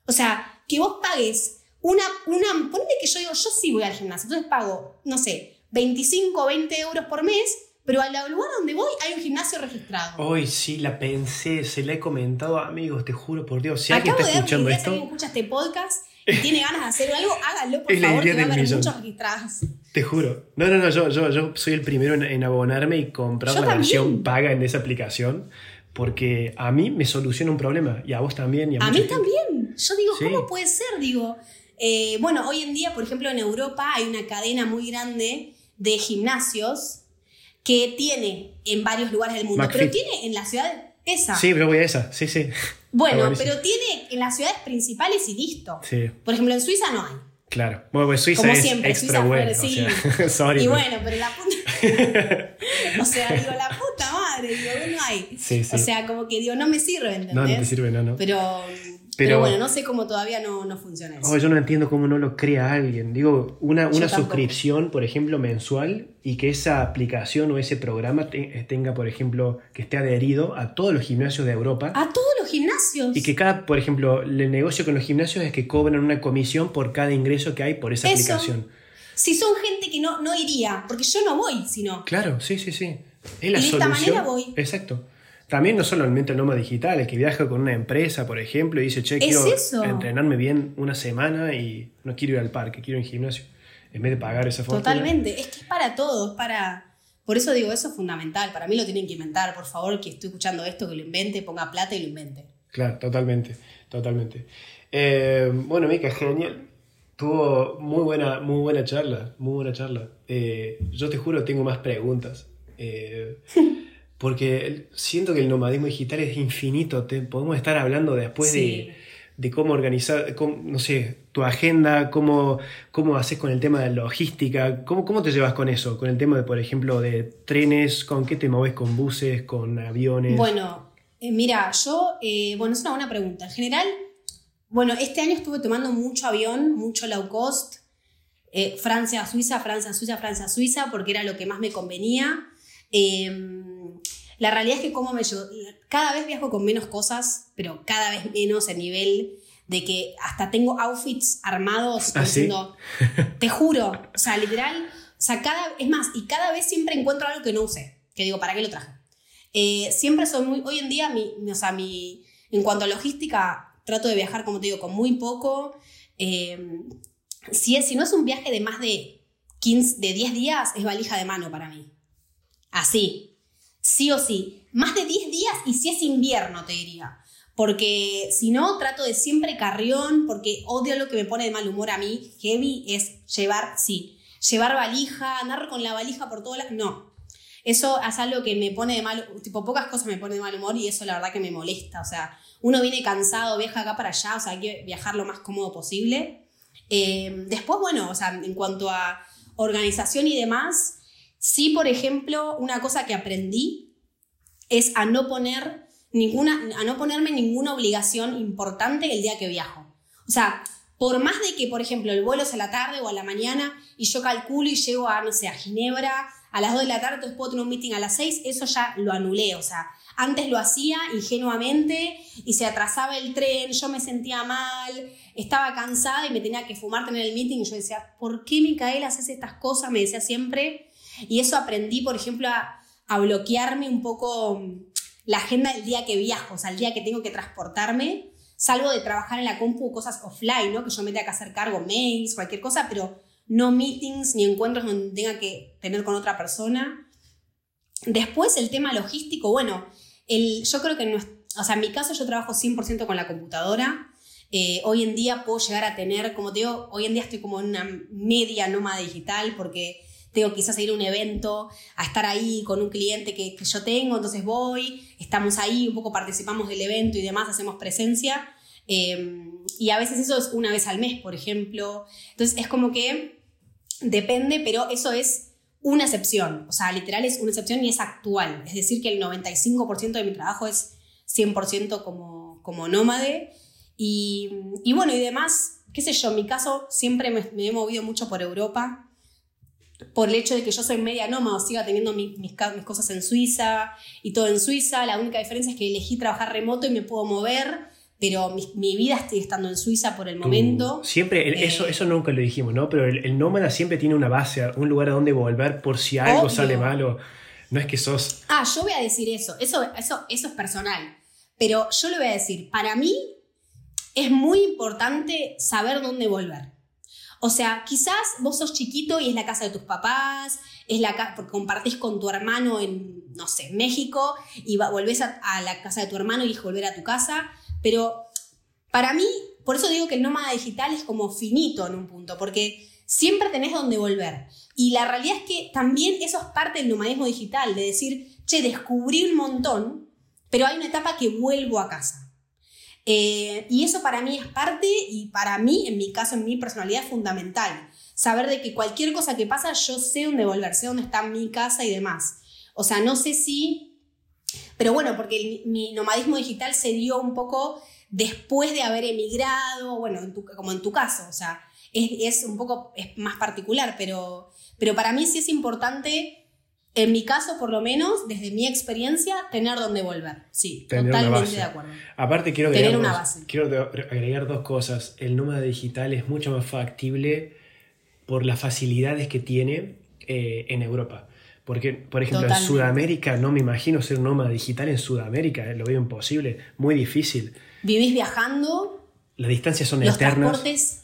O sea, que vos pagues una, una, ponele que yo digo, yo sí voy al gimnasio, entonces pago, no sé, 25 o 20 euros por mes, pero al lugar donde voy hay un gimnasio registrado. Hoy sí la pensé, se la he comentado a amigos, te juro por Dios. Si alguien está de dar una escuchando idea, si esto, escucha este podcast y tiene ganas de hacer algo, hágalo, por Es favor, que va a haber millón. muchos registrados. te juro. No, no, no, yo, yo, yo soy el primero en, en abonarme y comprar Yo la también. versión paga en esa aplicación. Porque a mí me soluciona un problema. Y a vos también. Y a, mí gente. también. Yo digo, Sí. ¿cómo puede ser? Digo, eh, bueno, hoy en día, por ejemplo, en Europa hay una cadena muy grande de gimnasios que tiene en varios lugares del mundo, McFit. pero tiene en la ciudad esa. Sí, yo voy a esa. Sí, sí. bueno, pero tiene en las ciudades principales y listo. Sí, Por ejemplo, en Suiza no hay. claro. Bueno, pues Suiza Como es siempre, extra Suiza bueno. fue- o sí. sea, sorry, Y pero- bueno, pero la puta. o sea, digo, la puta madre, digo, no hay. Sí, sí. O sea, como que digo, no me sirve, ¿entendés? no, no te sirve, no, no. Pero, pero, Pero- bueno, no sé cómo todavía no, no funciona eso. Oh, yo no entiendo cómo no lo crea alguien. Digo, una, una suscripción, por ejemplo, mensual y que esa aplicación o ese programa te- tenga, por ejemplo, que esté adherido a todos los gimnasios de Europa. A todos los gimnasios. Y que cada, por ejemplo, el negocio con los gimnasios es que cobran una comisión por cada ingreso que hay por esa Eso. aplicación. Si son gente que no, no iría, porque yo no voy, sino. Claro, sí, sí, sí. Es la Y de esta solución. manera voy. Exacto. También no solamente el nómada digital, el que viaja con una empresa, por ejemplo, y dice, che, quiero eso. entrenarme bien una semana y no quiero ir al parque, quiero ir al gimnasio. En vez de pagar esa fortuna. Totalmente. Es que es para todo, es para. Por eso digo, eso es fundamental. Para mí lo tienen que inventar. Por favor, que estoy escuchando esto, que lo invente, ponga plata y lo invente. Claro, totalmente, totalmente. Eh, bueno, Mica, genial. Tuvo muy buena, muy buena charla, muy buena charla. Eh, yo te juro, tengo más preguntas. Eh, porque siento que el nomadismo digital es infinito. Te, podemos estar hablando después Sí. de, de cómo organizar, cómo, no sé, tu agenda, cómo, cómo haces con el tema de logística, cómo, cómo te llevas con eso, con el tema de, por ejemplo, de trenes, con qué te moves, con buses, con aviones. Bueno, eh, mira, yo, eh, bueno, es una buena pregunta. En general, bueno, este año estuve tomando mucho avión, mucho low cost, eh, Francia, Suiza, Francia, Suiza, Francia, Suiza, porque era lo que más me convenía. Eh, la realidad es que como me cada vez viajo con menos cosas, pero cada vez menos a nivel de que hasta tengo outfits armados ¿Ah, sí? diciendo, te juro, o sea, literal, o sea, cada, es más, y cada vez siempre encuentro algo que no usé, que digo, ¿para qué lo traje? Eh, siempre soy muy, hoy en día, mi- o sea, mi, en cuanto a logística, trato de viajar, como te digo, con muy poco. Eh, si, es, si no es un viaje de más de 15, de 10 días, es valija de mano para mí. Así, sí o sí. Más de 10 días y si es invierno, te diría. Porque si no, trato de siempre carrión, porque odio lo que me pone de mal humor a mí. Heavy es llevar, sí, llevar valija, andar con la valija por todas las... No. Eso es algo que me pone de mal, tipo, pocas cosas me pone de mal humor y eso la verdad que me molesta. O sea, uno viene cansado, viaja acá para allá, o sea, hay que viajar lo más cómodo posible. Eh, después, bueno, o sea, en cuanto a organización y demás, sí, por ejemplo, una cosa que aprendí es a no poner ninguna, a no ponerme ninguna obligación importante el día que viajo. O sea, por más de que, por ejemplo, el vuelo es a la tarde o a la mañana y yo calculo y llego a, no sé, a Ginebra a las 2 de la tarde, entonces puedo tener un meeting a las 6, eso ya lo anulé. O sea, antes lo hacía ingenuamente y se atrasaba el tren, yo me sentía mal, estaba cansada y me tenía que fumar tener el meeting y yo decía, ¿por qué Micaela haces estas cosas? Me decía siempre. Y eso aprendí, por ejemplo, a, a bloquearme un poco la agenda del día que viajo, o sea, el día que tengo que transportarme, salvo de trabajar en la compu cosas offline, ¿no? Que yo me tenga que hacer cargo, mails, cualquier cosa, pero no meetings ni encuentros donde tenga que tener con otra persona. Después el tema logístico, bueno, el, yo creo que, no, o sea, en mi caso yo trabajo 100% con la computadora. Eh, hoy en día puedo llegar a tener, como te digo, hoy en día estoy como en una media nómada digital porque tengo quizás a ir a un evento, a estar ahí con un cliente que, que, yo tengo, entonces voy, estamos ahí, un poco participamos del evento y demás, hacemos presencia. Eh, y a veces eso es una vez al mes, por ejemplo. Entonces es como que depende, pero eso es una excepción. O sea, literal es una excepción y es actual. Es decir, que el 95% de mi trabajo es 100% como, como nómade. Y, y, bueno, y demás, qué sé yo, en mi caso siempre me, me, he movido mucho por Europa, por el hecho de que yo soy media nómada, siga teniendo mi, mis, mis, cosas en Suiza y todo en Suiza. La única diferencia es que elegí trabajar remoto y me puedo mover pero mi, mi, vida estoy estando en Suiza por el momento. Tú, siempre, eh, eso, eso nunca lo dijimos, ¿no? Pero el, el, nómada siempre tiene una base, un lugar a donde volver por si algo obvio. sale malo. No es que sos... Ah, yo voy a decir eso. eso, eso, eso es personal. Pero yo le voy a decir, para mí es muy importante saber dónde volver. O sea, quizás vos sos chiquito y es la casa de tus papás, es la casa, porque compartís con tu hermano en, no sé, México, y va, volvés a, la casa de tu hermano y es volver a tu casa pero para mí, por eso digo que el nómada digital es como finito en un punto, porque siempre tenés donde volver. Y la realidad es que también eso es parte del nomadismo digital, de decir, che, descubrí un montón, pero hay una etapa que vuelvo a casa. Eh, y eso para mí es parte y para mí, en mi caso, en mi personalidad, es fundamental. Saber de que cualquier cosa que pasa, yo sé dónde volver, sé dónde está mi casa y demás. O sea, no sé si pero bueno, porque mi nomadismo digital se dio un poco después de haber emigrado, bueno, como en tu caso, o sea, es, es, un poco es más particular, pero, pero para mí sí es importante, en mi caso por lo menos, desde mi experiencia, tener donde volver. Sí, tener totalmente de acuerdo. Aparte quiero agregar, tener una base. quiero agregar dos cosas. El nómada digital es mucho más factible por las facilidades que tiene eh, en Europa. Porque, por ejemplo, Totalmente. en Sudamérica no me imagino ser un nómada digital en Sudamérica, eh, lo veo imposible, muy difícil. Vivís viajando. Las distancias son los eternas. Transportes,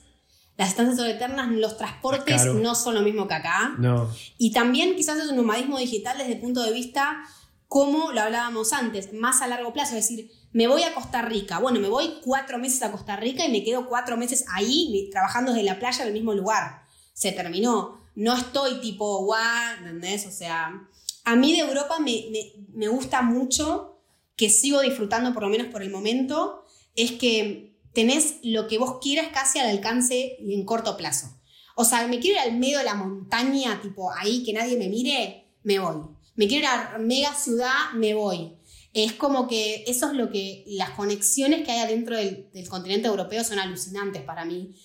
las distancias son eternas, los transportes claro. no son lo mismo que acá. No. Y también quizás es un nomadismo digital desde el punto de vista, como lo hablábamos antes, más a largo plazo, es decir, me voy a Costa Rica. Bueno, me voy cuatro meses a Costa Rica y me quedo cuatro meses ahí trabajando desde la playa en el mismo lugar. Se terminó no estoy tipo, guau, ¿entendés? O sea, a mí de Europa me, me, me, gusta mucho, que sigo disfrutando por lo menos por el momento, es que tenés lo que vos quieras casi al alcance y en corto plazo. O sea, me quiero ir al medio de la montaña, tipo ahí que nadie me mire, me voy. Me quiero ir a mega ciudad, me voy. Es como que eso es lo que las conexiones que hay adentro del, del continente europeo son alucinantes para mí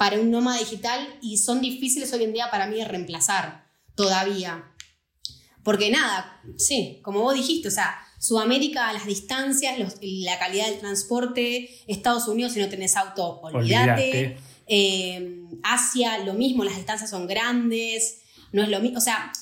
para un nómada digital y son difíciles hoy en día para mí de reemplazar todavía. Porque nada, sí, como vos dijiste, o sea, Sudamérica, las distancias, los, la calidad del transporte, Estados Unidos, si no tenés auto, olvídate. Eh, Asia, lo mismo, las distancias son grandes, no es lo mismo, o sea,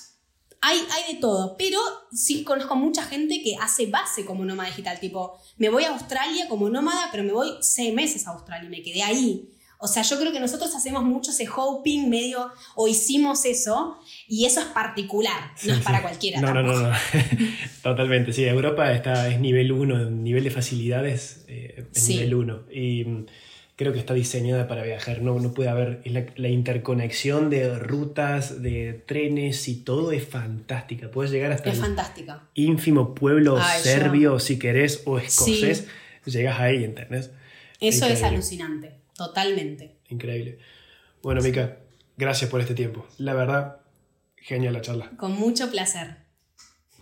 hay, hay de todo, pero sí conozco mucha gente que hace base como nómada digital, tipo, me voy a Australia como nómada, pero me voy seis meses a Australia y me quedé ahí. O sea, yo creo que nosotros hacemos mucho ese hoping medio, o hicimos eso, y eso es particular, no es para cualquiera. No, no, no, no, totalmente. Sí, Europa está, es nivel 1, nivel de facilidades eh, es sí. nivel 1. Y, creo que está diseñada para viajar. No, no puede haber. La, la, interconexión de rutas, de trenes y todo es fantástica. Puedes llegar hasta. Es fantástica. Ínfimo pueblo Ay, serbio, yo. si querés, o escocés. Llegas ahí, ¿entendés? Eso es alucinante. Totalmente. Increíble. Bueno, Mica, gracias por este tiempo. La verdad, genial la charla. Con mucho placer.